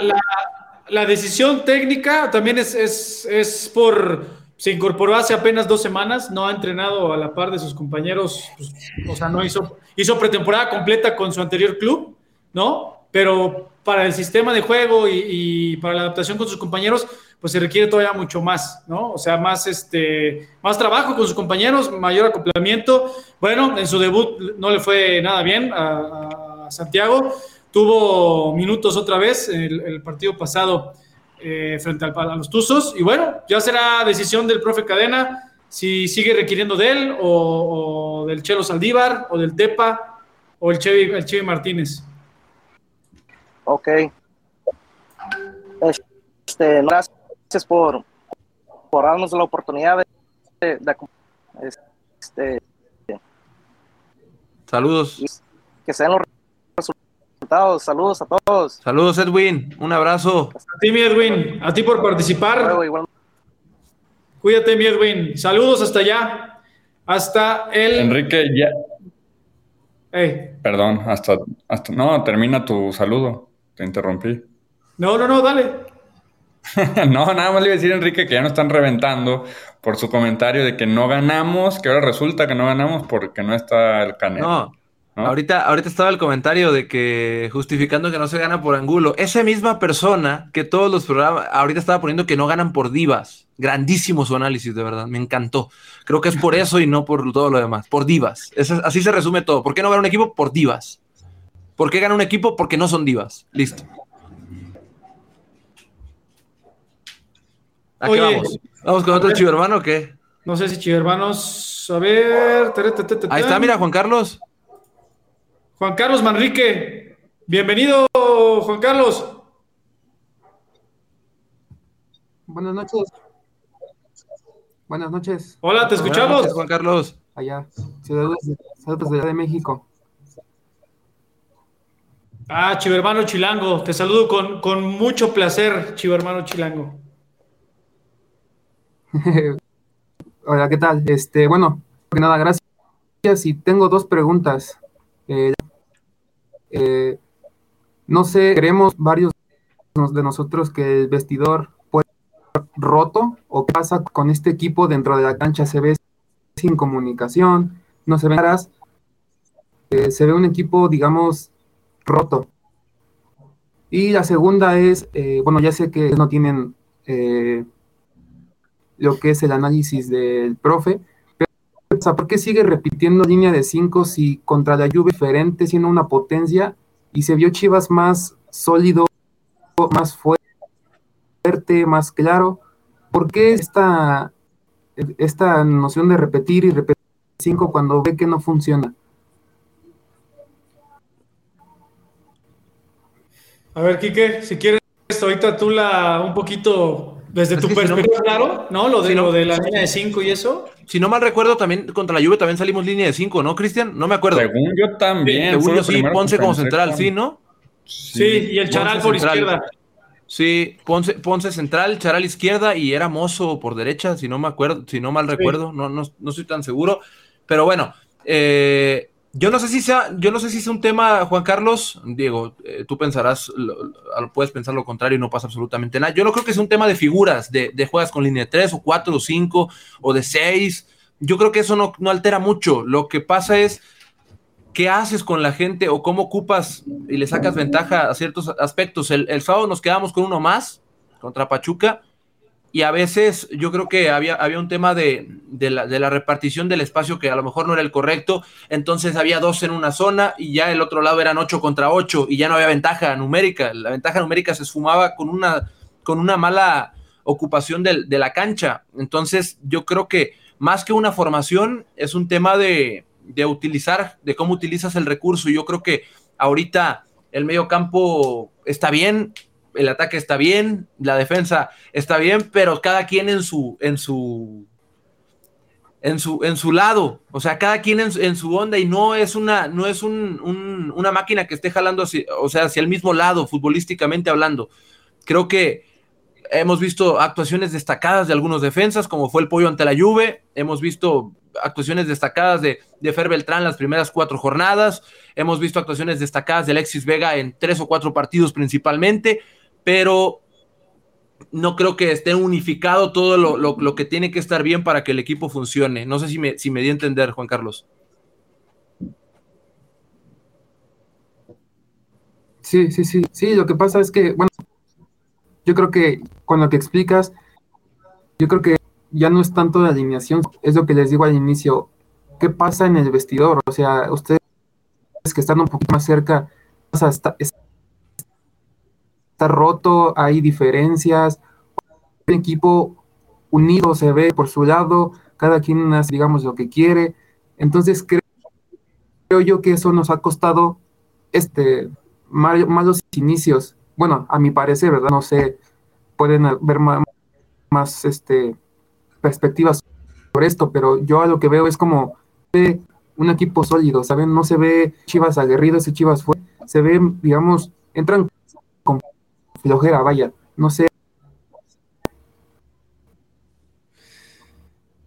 la, decisión técnica también es, es, es, por, se incorporó hace apenas dos semanas, no ha entrenado a la par de sus compañeros, pues, o sea, no hizo, hizo pretemporada completa con su anterior club, ¿no? Pero para el sistema de juego y, para la adaptación con sus compañeros, pues se requiere todavía mucho más, ¿no? O sea, más, este, más trabajo con sus compañeros, mayor acoplamiento. Bueno, en su debut no le fue nada bien a, Santiago. Tuvo minutos otra vez el, el partido pasado eh, frente al, a los Tuzos. Y bueno, ya será decisión del profe Cadena si sigue requiriendo de él o, del Chelo Saldívar o del Tepa o el Chevy, el Chevy Martínez. Ok. Este, gracias por, por darnos la oportunidad de, este, Saludos. Que sean los Saludos a todos. Saludos, Edwin. Un abrazo. A ti, mi Edwin. A ti por participar. Cuídate, mi Edwin. Saludos hasta allá. Hasta el. Enrique, ya. Perdón, hasta, hasta. No, termina tu saludo. Te interrumpí. No, no, no, dale. (laughs) no, nada más le iba a decir a Enrique que ya nos están reventando por su comentario de que no ganamos, que ahora resulta que no ganamos porque no está el Canelo. No, Ahorita, ahorita estaba el comentario de que justificando que no se gana por Angulo. Esa misma persona que todos los programas, ahorita estaba poniendo que no ganan por divas. Grandísimo su análisis, de verdad, me encantó. Creo que es por eso y no por todo lo demás, por divas. así se resume todo. ¿Por qué no gana un equipo? Por divas. ¿Por qué gana un equipo? Porque no son divas. Listo. ¿A qué vamos? ¿Vamos con otro chivermano o qué? No sé si chivermanos. A ver. Ahí está, mira, Juan Carlos. Juan Carlos Manrique. Bienvenido, Juan Carlos. Buenas noches. Buenas noches. Hola, te escuchamos. Juan Carlos. Allá, Ciudad de México. Ah, Chivermano Chilango, te saludo con, mucho placer, Chivermano Chilango. (laughs) Hola, ¿qué tal? Este, bueno, que nada, gracias. Y tengo dos preguntas. Eh, eh, no sé, creemos varios de nosotros que el vestidor puede ser roto o pasa con este equipo dentro de la cancha. Se ve sin comunicación, no se ven caras. Eh, se ve un equipo, digamos, roto. Y la segunda es, eh, bueno, ya sé que no tienen lo que es el análisis del profe, ¿por qué sigue repitiendo línea de 5 si contra la lluvia diferente, siendo una potencia, y se vio Chivas más sólido, más fuerte, más claro? ¿Por qué esta, esta noción de repetir y repetir 5 cuando ve que no funciona? A ver, Quique, si quieres, ahorita tú la un poquito desde tu perspectiva, claro, ¿no? Lo de, lo de la línea de 5 y eso. Si no mal recuerdo, también contra la Juve también salimos línea de 5, ¿no, Cristian? No me acuerdo. Según yo también. Según yo sí, Ponce como central, ¿sí, no? Sí, y el Charal por izquierda. Sí, Ponce, Ponce central, Charal izquierda y era Mozo por derecha, si no me acuerdo, si no mal recuerdo, no, no, no estoy tan seguro. Pero bueno, eh, yo no sé si sea, yo no sé si un tema, Juan Carlos, Diego, eh, tú pensarás, puedes pensar lo contrario y no pasa absolutamente nada. Yo no creo que sea un tema de figuras, de, de juegas con línea de 3 o 4 o 5 o de 6. Yo creo que eso no, no, altera mucho. Lo que pasa es qué haces con la gente o cómo ocupas y le sacas ventaja a ciertos aspectos. El, el sábado nos quedamos con uno más contra Pachuca y a veces yo creo que había, había un tema de, la, repartición del espacio que a lo mejor no era el correcto, entonces había dos en una zona y ya el otro lado eran ocho contra ocho y ya no había ventaja numérica, la ventaja numérica se esfumaba con una, con una mala ocupación de, de la cancha, entonces yo creo que más que una formación es un tema de, de utilizar, de cómo utilizas el recurso. Yo creo que ahorita el medio campo está bien, el ataque está bien, la defensa está bien, pero cada quien en su, en su, en su, en su lado, o sea, cada quien en, su onda y no es una, no es una máquina que esté jalando, o sea, hacia el mismo lado, futbolísticamente hablando. Creo que hemos visto actuaciones destacadas de algunos defensas, como fue el pollo ante la Juve, hemos visto actuaciones destacadas de, de Fer Beltrán las primeras cuatro jornadas, hemos visto actuaciones destacadas de Alexis Vega en tres o cuatro partidos principalmente, pero no creo que esté unificado todo lo, que tiene que estar bien para que el equipo funcione. No sé si me, si me di a entender, Juan Carlos. Sí, sí, sí, sí, lo que pasa es que, bueno, yo creo que con lo que explicas, yo creo que ya no es tanto la alineación, es lo que les digo al inicio, ¿qué pasa en el vestidor? O sea, ustedes que están un poquito más cerca, está, roto, hay diferencias, el equipo unido se ve por su lado, cada quien hace, digamos, lo que quiere. Entonces creo, yo que eso nos ha costado este malos inicios. Bueno, a mi parecer, ¿verdad? No sé, pueden haber más, más este, perspectivas sobre esto, pero yo a lo que veo es como un equipo sólido, ¿saben? No se ve Chivas aguerrido, ese Chivas fue, se ve, digamos, entran flojera, vaya, no sé.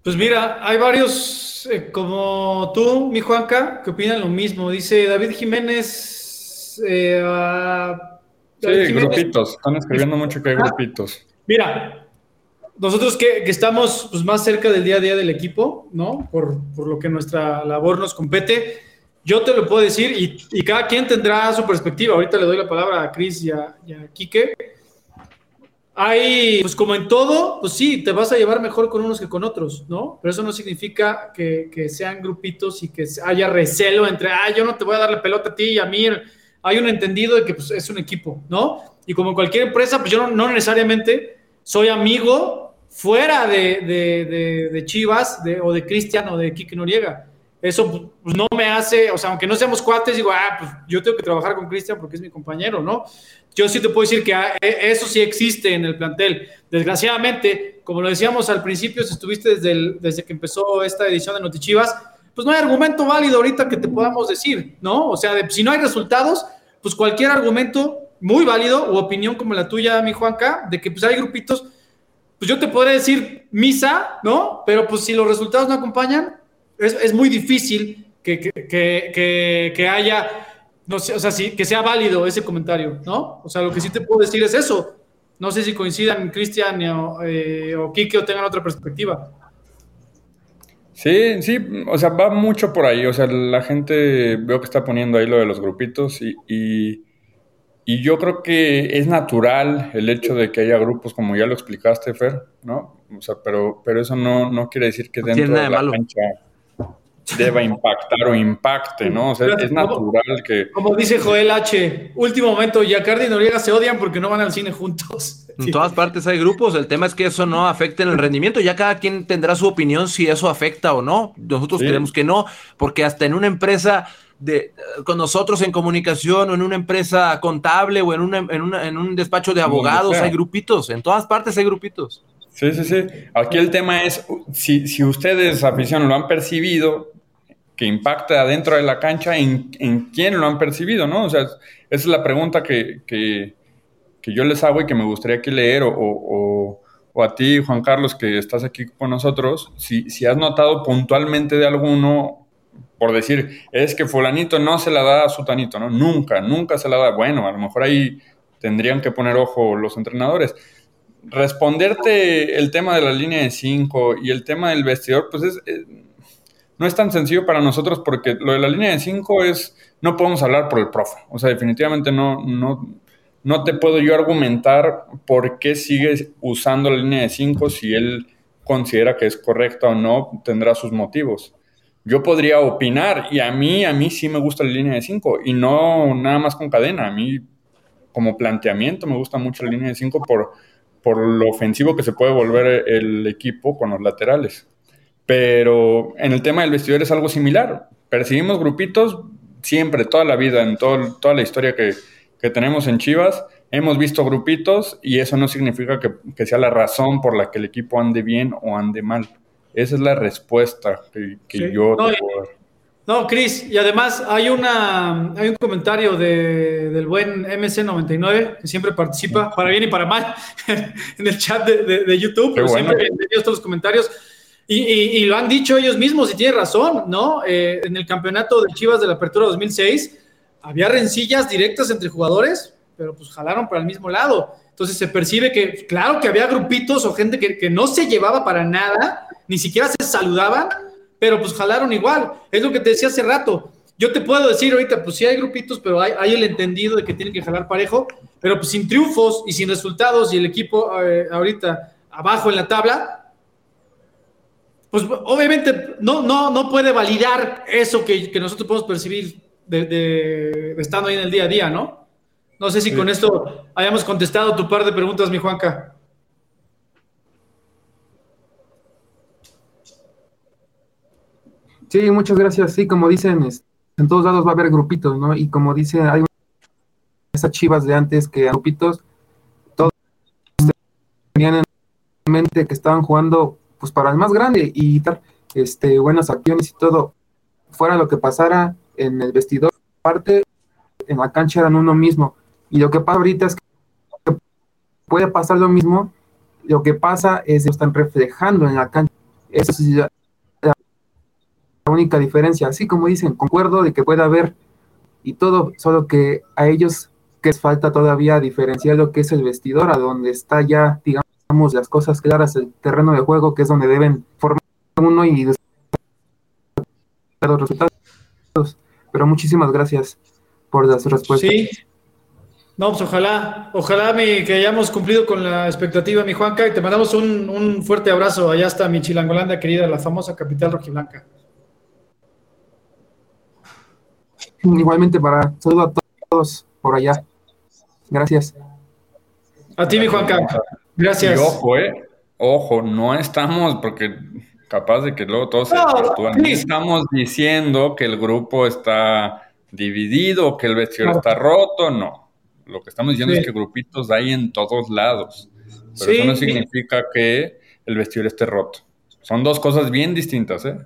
Pues mira, hay varios eh, como tú, mi Juanca, que opinan lo mismo. Dice David Jiménez. Eh, sí, grupitos. Están escribiendo mucho que hay grupitos. Mira, nosotros que, estamos pues, más cerca del día a día del equipo, ¿no? Por, por lo que nuestra labor nos compete yo te lo puedo decir y, cada quien tendrá su perspectiva. Ahorita le doy la palabra a Cris y a, y Quique. Hay, pues como en todo, pues sí, te vas a llevar mejor con unos que con otros, ¿no? Pero eso no significa que, sean grupitos y que haya recelo entre, ah, yo no te voy a dar la pelota a ti y a mí. Hay un entendido de que pues, es un equipo, ¿no? Y como cualquier empresa, pues yo no, necesariamente soy amigo fuera de, Chivas o de Cristian o de Quique Noriega eso pues, no me hace, o sea, aunque no seamos cuates, digo, ah, pues yo tengo que trabajar con Cristian porque es mi compañero, ¿no? Yo sí te puedo decir que ah, e, eso sí existe en el plantel. Desgraciadamente, como lo decíamos al principio, si estuviste desde, desde que empezó esta edición de Notichivas, pues no hay argumento válido ahorita que te podamos decir, ¿no? O sea, si no hay resultados, pues cualquier argumento muy válido o opinión como la tuya, mi Juanca, de que pues hay grupitos, pues yo te podré decir misa, ¿no? Pero pues si los resultados no acompañan, es, muy difícil que, haya, no sé, o sea, sí, que sea válido ese comentario, ¿no? O sea, lo que sí te puedo decir es eso. No sé si coincidan Cristian o, eh, o Kike o tengan otra perspectiva. Sí, sí, o sea, va mucho por ahí. O sea, la gente veo que está poniendo ahí lo de los grupitos y, y, yo creo que es natural el hecho de que haya grupos, como ya lo explicaste, Fer, ¿no? O sea, pero, pero eso no, no quiere decir que dentro de la cancha deba impactar o impacte, ¿no? O sea, es natural que... Como dice Joel H., último momento, Yacardi y Noriega se odian porque no van al cine juntos. En todas partes hay grupos, el tema es que eso no afecte en el rendimiento, ya cada quien tendrá su opinión si eso afecta o no. Nosotros creemos que no, porque hasta en una empresa de, con nosotros en comunicación o en una empresa contable o en, una, en, en un despacho de abogados hay grupitos, en todas partes hay grupitos. Sí, sí, sí. Aquí el tema es, si, si ustedes, afición, lo han percibido, que impacta dentro de la cancha, ¿en, en quién lo han percibido? ¿no? O sea, esa es la pregunta que, que, que yo les hago y que me gustaría que leer, o, o, o, a ti, Juan Carlos, que estás aquí con nosotros, si, si has notado puntualmente de alguno, por decir, es que fulanito no se la da a sutanito, ¿no? Nunca, nunca se la da. Bueno, a lo mejor ahí tendrían que poner ojo los entrenadores responderte el tema de la línea de 5 y el tema del vestidor, pues es, no es tan sencillo para nosotros porque lo de la línea de 5 es, no podemos hablar por el profe. O sea, definitivamente no, no, no te puedo yo argumentar por qué sigue usando la línea de 5 si él considera que es correcta o no, tendrá sus motivos. Yo podría opinar y a mí, a mí sí me gusta la línea de 5 y no nada más con cadena. A mí como planteamiento me gusta mucho la línea de 5 por, por lo ofensivo que se puede volver el equipo con los laterales. Pero en el tema del vestidor es algo similar. percibimos grupitos siempre, toda la vida, en todo, toda la historia que, que tenemos en Chivas, hemos visto grupitos y eso no significa que, que, sea la razón por la que el equipo ande bien o ande mal. Esa es la respuesta que, que sí. yo no, No, Cris, y además hay, una, hay un comentario de, del buen MC99 que siempre participa, para bien y para mal, (laughs) en el chat de, de, de YouTube, pero bueno. siempre bienvenidos todos los comentarios. Y, y, y, lo han dicho ellos mismos y tiene razón, ¿no? Eh, en el campeonato de Chivas de la Apertura 2006 había rencillas directas entre jugadores, pero pues jalaron para el mismo lado. Entonces se percibe que, claro que había grupitos o gente que, no se llevaba para nada, ni siquiera se saludaban, pero pues jalaron igual. Es lo que te decía hace rato. Yo te puedo decir ahorita, pues sí hay grupitos, pero hay, hay el entendido de que tienen que jalar parejo, pero pues sin triunfos y sin resultados y el equipo eh, ahorita abajo en la tabla, pues obviamente no, no, no puede validar eso que, que nosotros podemos percibir de, de, de, estando ahí en el día a día, ¿no? No sé si sí. con esto hayamos contestado tu par de preguntas, mi Juanca. Sí, muchas gracias. Sí, como dicen, en todos lados va a haber grupitos, ¿no? Y como dice, hay esas chivas de antes que grupitos, todos tenían en mente que estaban jugando pues para el más grande y este, buenas acciones y todo, fuera lo que pasara en el vestidor, parte en la cancha eran uno mismo. Y lo que pasa ahorita es que puede pasar lo mismo, lo que pasa es que están reflejando en la cancha. Eso es la, la única diferencia. Así como dicen, concuerdo de que puede haber y todo, solo que a ellos que falta todavía diferenciar lo que es el vestidor, a donde está ya, digamos, las cosas claras, el terreno de juego, que es donde deben formar uno y los resultados. Pero muchísimas gracias por las respuestas. Sí. No, pues ojalá, ojalá mi, que hayamos cumplido con la expectativa, mi Juanca, y te mandamos un, un fuerte abrazo. Allá está mi Chilangolanda querida, la famosa capital rojiblanca. Igualmente para saludo a todos por allá. Gracias. A ti, mi Juanca. Gracias. Y ojo, eh. Ojo, no estamos, porque capaz de que luego todos se no, no estamos diciendo que el grupo está dividido, que el vestidor no. está roto, no. Lo que estamos diciendo sí. es que grupitos hay en todos lados. Pero sí, eso no significa que el vestidor esté roto. Son dos cosas bien distintas, ¿eh?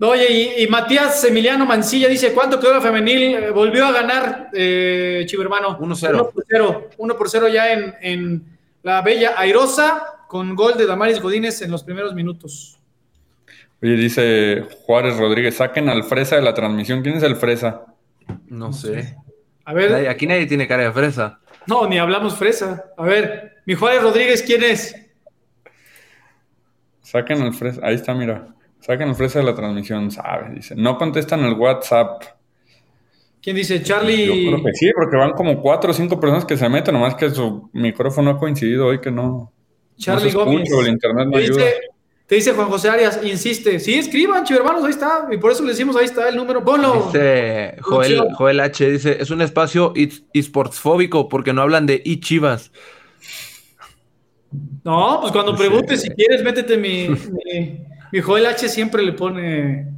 Oye, y, y, Matías Emiliano Mancilla dice, ¿cuánto quedó la femenil? Volvió a ganar, eh, Chivo hermano. 1-0. 1 por 0. 1 por 0 ya en, en la bella Airosa con gol de Damaris Godínez en los primeros minutos. Oye, dice Juárez Rodríguez, saquen al Fresa de la transmisión. ¿Quién es el Fresa? No sé. A ver. Aquí nadie tiene cara de fresa. No, ni hablamos fresa. A ver, mi Juárez Rodríguez, ¿quién es? Saquen al Fresa. Ahí está, mira. Saquen al Fresa de la transmisión, sabe. Dice, no contestan el WhatsApp. ¿Quién dice? Charlie. Yo creo que sí, porque van como cuatro o cinco personas que se meten, nomás que su micrófono ha coincidido hoy que no. Charlie no Gómez. el internet no te ayuda. Dice, te dice Juan José Arias, insiste. Sí, escriban, hermanos, ahí está. Y por eso le decimos, ahí está el número. Ponlo. Dice Joel, Joel H. Dice: es un espacio esportsfóbico porque no hablan de y chivas. No, pues cuando preguntes, si quieres, métete mi, mi, mi Joel H. siempre le pone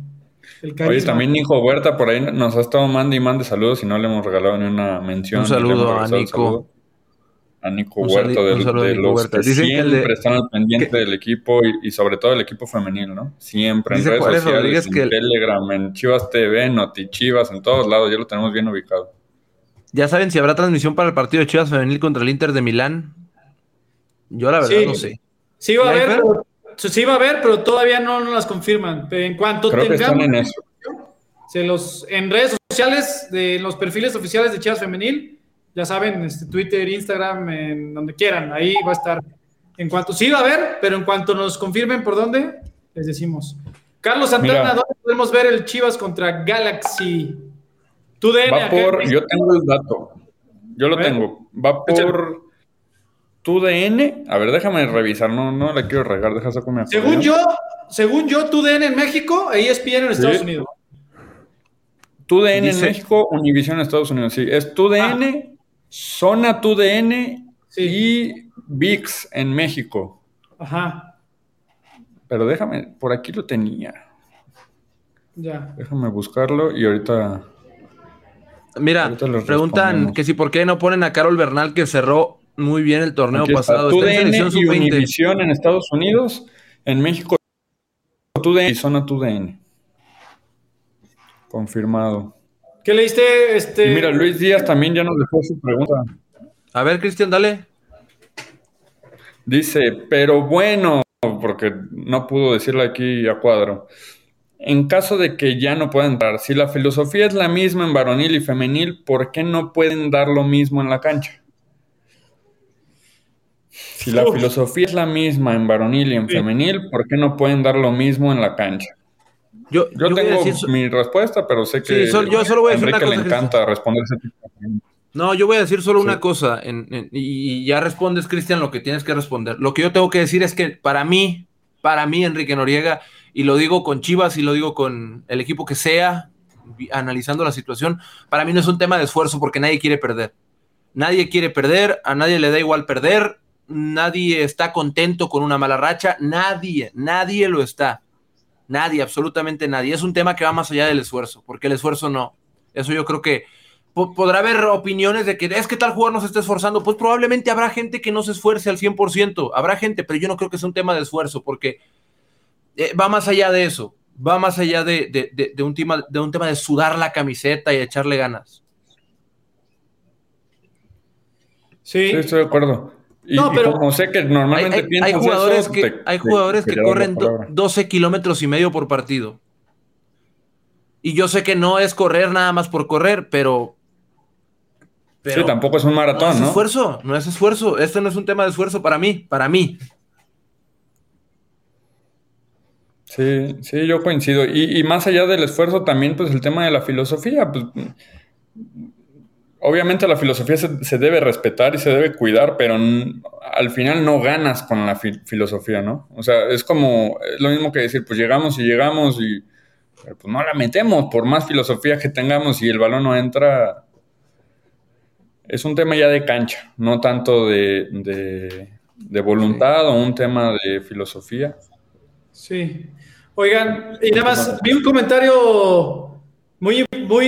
Oye, también Nico Huerta por ahí nos ha estado mandando y mande saludos y no le hemos regalado ni una mención. Un saludo a Nico. A Nico Huerta, de, de, los Huerta. que siempre de, están al pendiente que, del equipo y, y, sobre todo el equipo femenil, ¿no? Siempre en redes sociales, en que Telegram, en Chivas TV, en Notichivas, en todos lados, ya lo tenemos bien ubicado. Ya saben si habrá transmisión para el partido de Chivas femenil contra el Inter de Milán. Yo la verdad sí, no sé. Sí va a haber, pero, sí va a haber, pero todavía no, no las confirman. En cuanto Creo tengamos, en eso. Se los, en redes sociales, de los perfiles oficiales de Chivas Femenil, ya saben, este, Twitter, Instagram, en donde quieran, ahí va a estar. En cuanto sí va a haber, pero en cuanto nos confirmen por dónde, les decimos. Carlos Santana, Mira, ¿dónde podemos ver el Chivas contra Galaxy? ¿Tú de va por, Yo tengo el dato. Yo lo tengo. Va por tu DN. A ver, déjame revisar. No, no la quiero regar. Deja saco mi Según yo, según yo, tu DN en México e ESPN en Estados sí. Unidos. Tu DN Dice, en México, Univision en Estados Unidos. Sí, es tu DN, ah. Zona tu DN sí. y VIX en México. Ajá. Pero déjame, por aquí lo tenía. Ya. Déjame buscarlo y ahorita. Mira, Ahorita preguntan que si por qué no ponen a Carol Bernal que cerró muy bien el torneo Aquí está, pasado. Está en TUDN selección y sub-20. Univisión en Estados Unidos, en México TUDN y zona TUDN. Confirmado. ¿Qué leíste? Este... Y mira, Luis Díaz también ya nos dejó su pregunta. A ver, Cristian, dale. Dice, pero bueno, porque no pudo decirlo aquí a cuadro. En caso de que ya no puedan entrar, si la filosofía es la misma en varonil y femenil, ¿por qué no pueden dar lo mismo en la cancha? Si la Uf. filosofía es la misma en varonil y en Sí. femenil, ¿por qué no pueden dar lo mismo en la cancha? Yo, Yo, tengo decir- mi respuesta, pero sé que Sí, sol- yo solo voy a decir Enrique una le encanta responder ese tipo de preguntas. No, yo voy a decir solo Sí. una cosa en- en- y, ya respondes, Cristian, lo que tienes que responder. Lo que yo tengo que decir es que para mí, para mí, Enrique Noriega, y lo digo con Chivas y lo digo con el equipo que sea, analizando la situación, para mí no es un tema de esfuerzo porque nadie quiere perder. Nadie quiere perder, a nadie le da igual perder, nadie está contento con una mala racha, nadie, nadie lo está. Nadie, absolutamente nadie. Es un tema que va más allá del esfuerzo, porque el esfuerzo no. Eso yo creo que po- podrá haber opiniones de que es que tal jugador no se está esforzando. Pues probablemente habrá gente que no se esfuerce al 100%. Habrá gente, pero yo no creo que sea un tema de esfuerzo, porque eh, va más allá de eso. Va más allá de, un tema, de un tema de sudar la camiseta y echarle ganas. Sí, estoy de acuerdo. Y, No, y pero- como sé que Hay, normalmente hay- jugadores eso, que, te- hay jugadores te que corren do- palabra. 12 kilómetros y medio por partido. Y yo sé que no es correr nada más por correr, pero. pero sí, tampoco es un no maratón, es ¿no? esfuerzo, no es esfuerzo. Este no es un tema de esfuerzo para mí, para mí. Sí, sí, yo coincido. Y, y más allá del esfuerzo, también, pues el tema de la filosofía. Pues, obviamente la filosofía se, se debe respetar y se debe cuidar, pero al final no ganas con la fi- filosofía, ¿no? O sea, es como, es lo mismo que decir, pues llegamos y llegamos y pues no la metemos, por más filosofía que tengamos y el balón no entra. Es un tema ya de cancha, no tanto de, de, de voluntad o un tema de filosofía. Sí. Oigan, y nada más vi un comentario muy, muy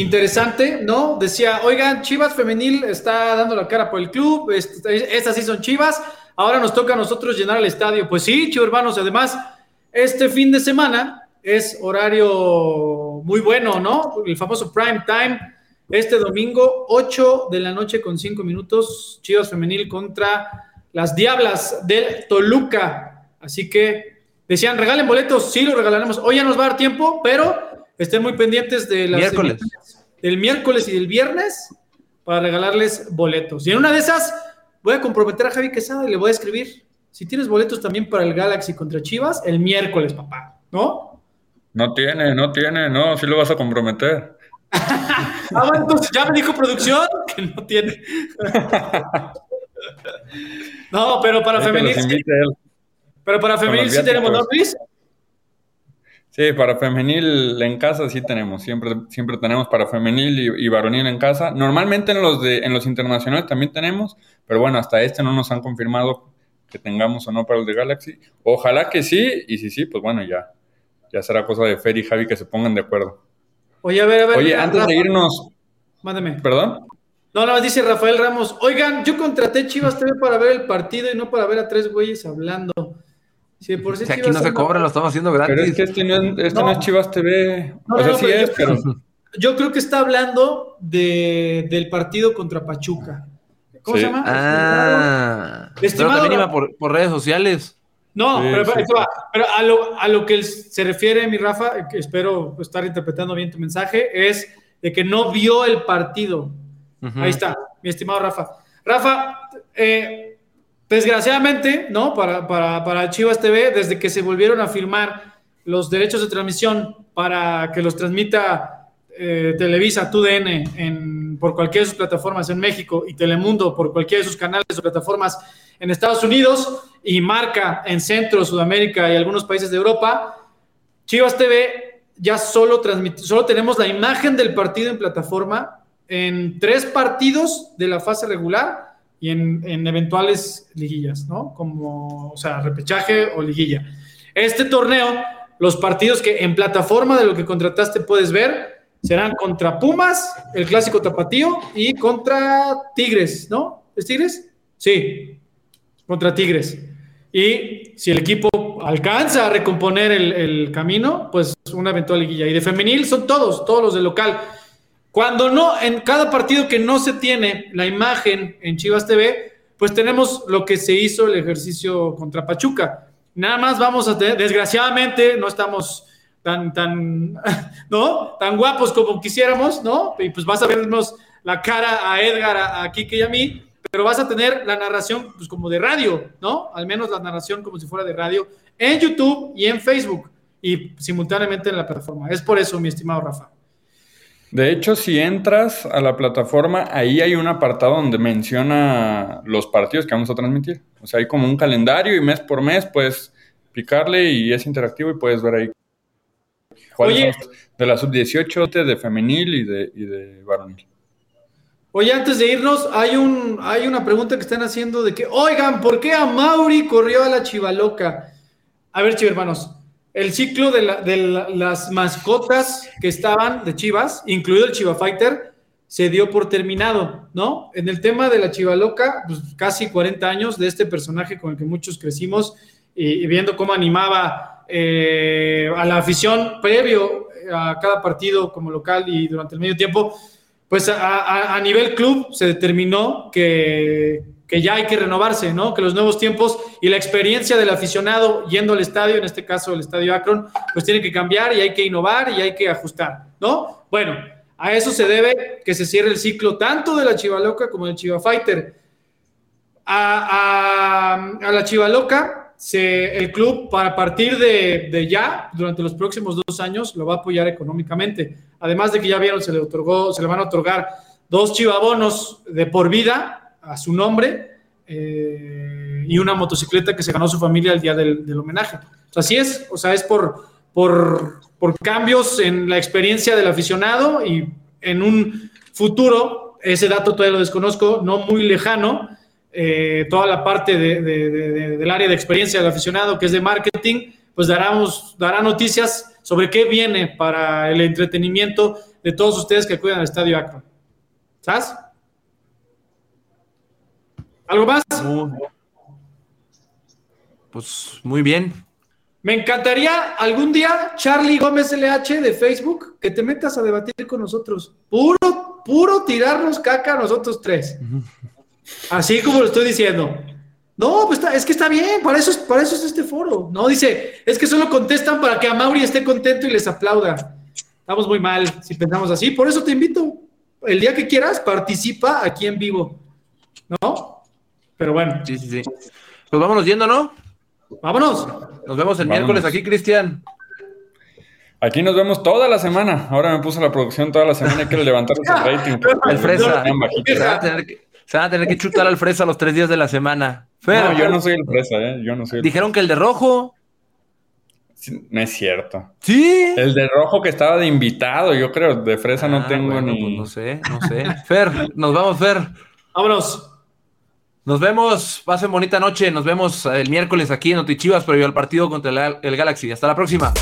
interesante, ¿no? Decía, oigan, Chivas Femenil está dando la cara por el club, est- estas sí son Chivas, ahora nos toca a nosotros llenar el estadio. Pues sí, Chivas hermanos, además, este fin de semana es horario muy bueno, ¿no? El famoso prime time, este domingo, 8 de la noche con 5 minutos, Chivas Femenil contra las Diablas del Toluca. Así que decían, regalen boletos, sí lo regalaremos. Hoy ya nos va a dar tiempo, pero estén muy pendientes de las Miércoles. del miércoles y del viernes para regalarles boletos. Y en una de esas voy a comprometer a Javi Quesada y le voy a escribir, si tienes boletos también para el Galaxy contra Chivas, el miércoles, papá, ¿no? No tiene, no tiene, no, sí lo vas a comprometer. (laughs) Ah, bueno, entonces ya me dijo producción que no tiene. (laughs) no, pero para femenil, pero para femenil sí tenemos, ¿no. Luis? Sí, para femenil en casa sí tenemos, siempre, siempre tenemos para femenil y, y varonil en casa. Normalmente en los de, en los internacionales también tenemos, pero bueno, hasta este no nos han confirmado que tengamos o no para el de Galaxy. Ojalá que sí, y si sí, pues bueno, ya, ya será cosa de Fer y Javi que se pongan de acuerdo. Oye, a ver, a ver. Oye, antes de irnos, Mándame. perdón. No, no, dice Rafael Ramos. Oigan, yo contraté Chivas TV para ver el partido y no para ver a tres güeyes hablando. Si de por sí Si aquí no se cobra, lo estamos haciendo gratis. Pero es que este no es, este no No. es Chivas TV. No, o sea, no, sí pero es, yo- pero Yo creo que está hablando de, del partido contra Pachuca. ¿Cómo Sí. se llama? Ah, pero Estimado también iba por, por redes sociales. No, Sí, pero, sí, pero- pero a, lo, a lo que él se refiere, mi Rafa, que espero estar interpretando bien tu mensaje, es de que no vio el partido. Ujú. Ahí está, mi estimado Rafa. Rafa, eh, desgraciadamente, ¿no? Para, para, para Chivas TV, desde que se volvieron a firmar los derechos de transmisión para que los transmita eh, Televisa, TUDN, en, por cualquiera de sus plataformas en México y Telemundo por cualquiera de sus canales o plataformas en Estados Unidos y Marca en Centro, Sudamérica y algunos países de Europa, Chivas TV ya solo transmite, solo tenemos la imagen del partido en plataforma en tres partidos de la fase regular y en, en eventuales liguillas, ¿no? Como, o sea, repechaje o liguilla. Este torneo los partidos que en plataforma de lo que contrataste puedes ver serán contra Pumas, el clásico tapatío, y contra Tigres, ¿no? ¿Es Tigres? Sí, contra Tigres. Y si el equipo alcanza a recomponer el, camino, pues una eventual liguilla. Y de femenil son todos, todos los de local. Cuando no, en cada partido que no se tiene la imagen en Chivas TV, pues tenemos lo que se hizo el ejercicio contra Pachuca. Nada más vamos a tener, desgraciadamente, no estamos tan, tan, (laughs) ¿no? Tan guapos como quisiéramos, ¿no? Y pues vas a vernos la cara a Edgar, a, a Kike y a mí, pero vas a tener la narración pues como de radio, ¿no? Al menos la narración como si fuera de radio en YouTube y en Facebook y simultáneamente en la plataforma. Es por eso, mi estimado Rafa. De hecho, si entras a la plataforma, ahí hay un apartado donde menciona los partidos que vamos a transmitir. O sea, hay como un calendario y mes por mes puedes picarle y es interactivo y puedes ver ahí Oye, de la sub-18, de femenil y de, y de varonil. Oye, antes de irnos, hay, un, hay una pregunta que están haciendo de que, oigan, ¿por qué a Mauri corrió a la Chivaloca? A ver, hermanos, el ciclo de, las mascotas que estaban de Chivas, incluido el Chiva Fighter, se dio por terminado, ¿no? En el tema de la Chivaloca, pues casi 40 años de este personaje con el que muchos crecimos y, viendo cómo animaba eh, a la afición previo a cada partido como local y durante el medio tiempo pues a, nivel club se determinó que, ya hay que renovarse, ¿no? Que los nuevos tiempos y la experiencia del aficionado yendo al estadio, en este caso el estadio Akron, pues tiene que cambiar y hay que innovar y hay que ajustar, ¿no? Bueno, a eso se debe que se cierre el ciclo tanto de la Chivaloca como del Chiva Fighter. A, a la Chivaloca se, el club, para partir de, ya, durante los próximos dos años, lo va a apoyar económicamente. Además de que ya vieron, se le otorgó, se le van a otorgar dos chivabonos de por vida a su nombre eh, y una motocicleta que se ganó su familia el día del, homenaje. así es, o sea, es por, por, cambios en la experiencia del aficionado y en un futuro, ese dato todavía lo desconozco, no muy lejano, eh, toda la parte del área de experiencia del aficionado, que es de marketing, pues daremos, dará noticias sobre qué viene para el entretenimiento de todos ustedes que acuden al Estadio Akron. ¿Sabes? ¿Algo más? Pues muy bien. Me encantaría algún día, Charlie Gómez LH de Facebook, que te metas a debatir con nosotros. Puro, puro tirarnos caca a nosotros tres. Así como lo estoy diciendo. No, pues es que está bien, para eso, es, para eso es este foro. No, dice, es que solo contestan para que a Mauri esté contento y les aplauda. Estamos muy mal si pensamos así. Por eso te invito. El día que quieras, participa aquí en vivo. ¿No? Pero bueno. Sí, sí, sí. Pues vámonos yendo, ¿no? Vámonos. Nos vemos el miércoles aquí, Cristian. Aquí nos vemos toda la semana. Ahora me puso la producción toda la semana. Hay que levantar ese rating. (laughs) El fresa. Se van a tener que chutar al fresa los tres días de la semana. no, yo no soy el fresa, ¿eh? Yo no soy Dijeron que el de rojo. no es cierto. Sí. El de rojo que estaba de invitado, yo creo. De fresa no ah, tengo ni. Pues no sé, no sé. Fer, nos vamos, Fer. Vámonos. Nos vemos. Pasen bonita noche. Nos vemos el miércoles aquí en Notichivas previo al partido contra el Galaxy. Hasta la próxima.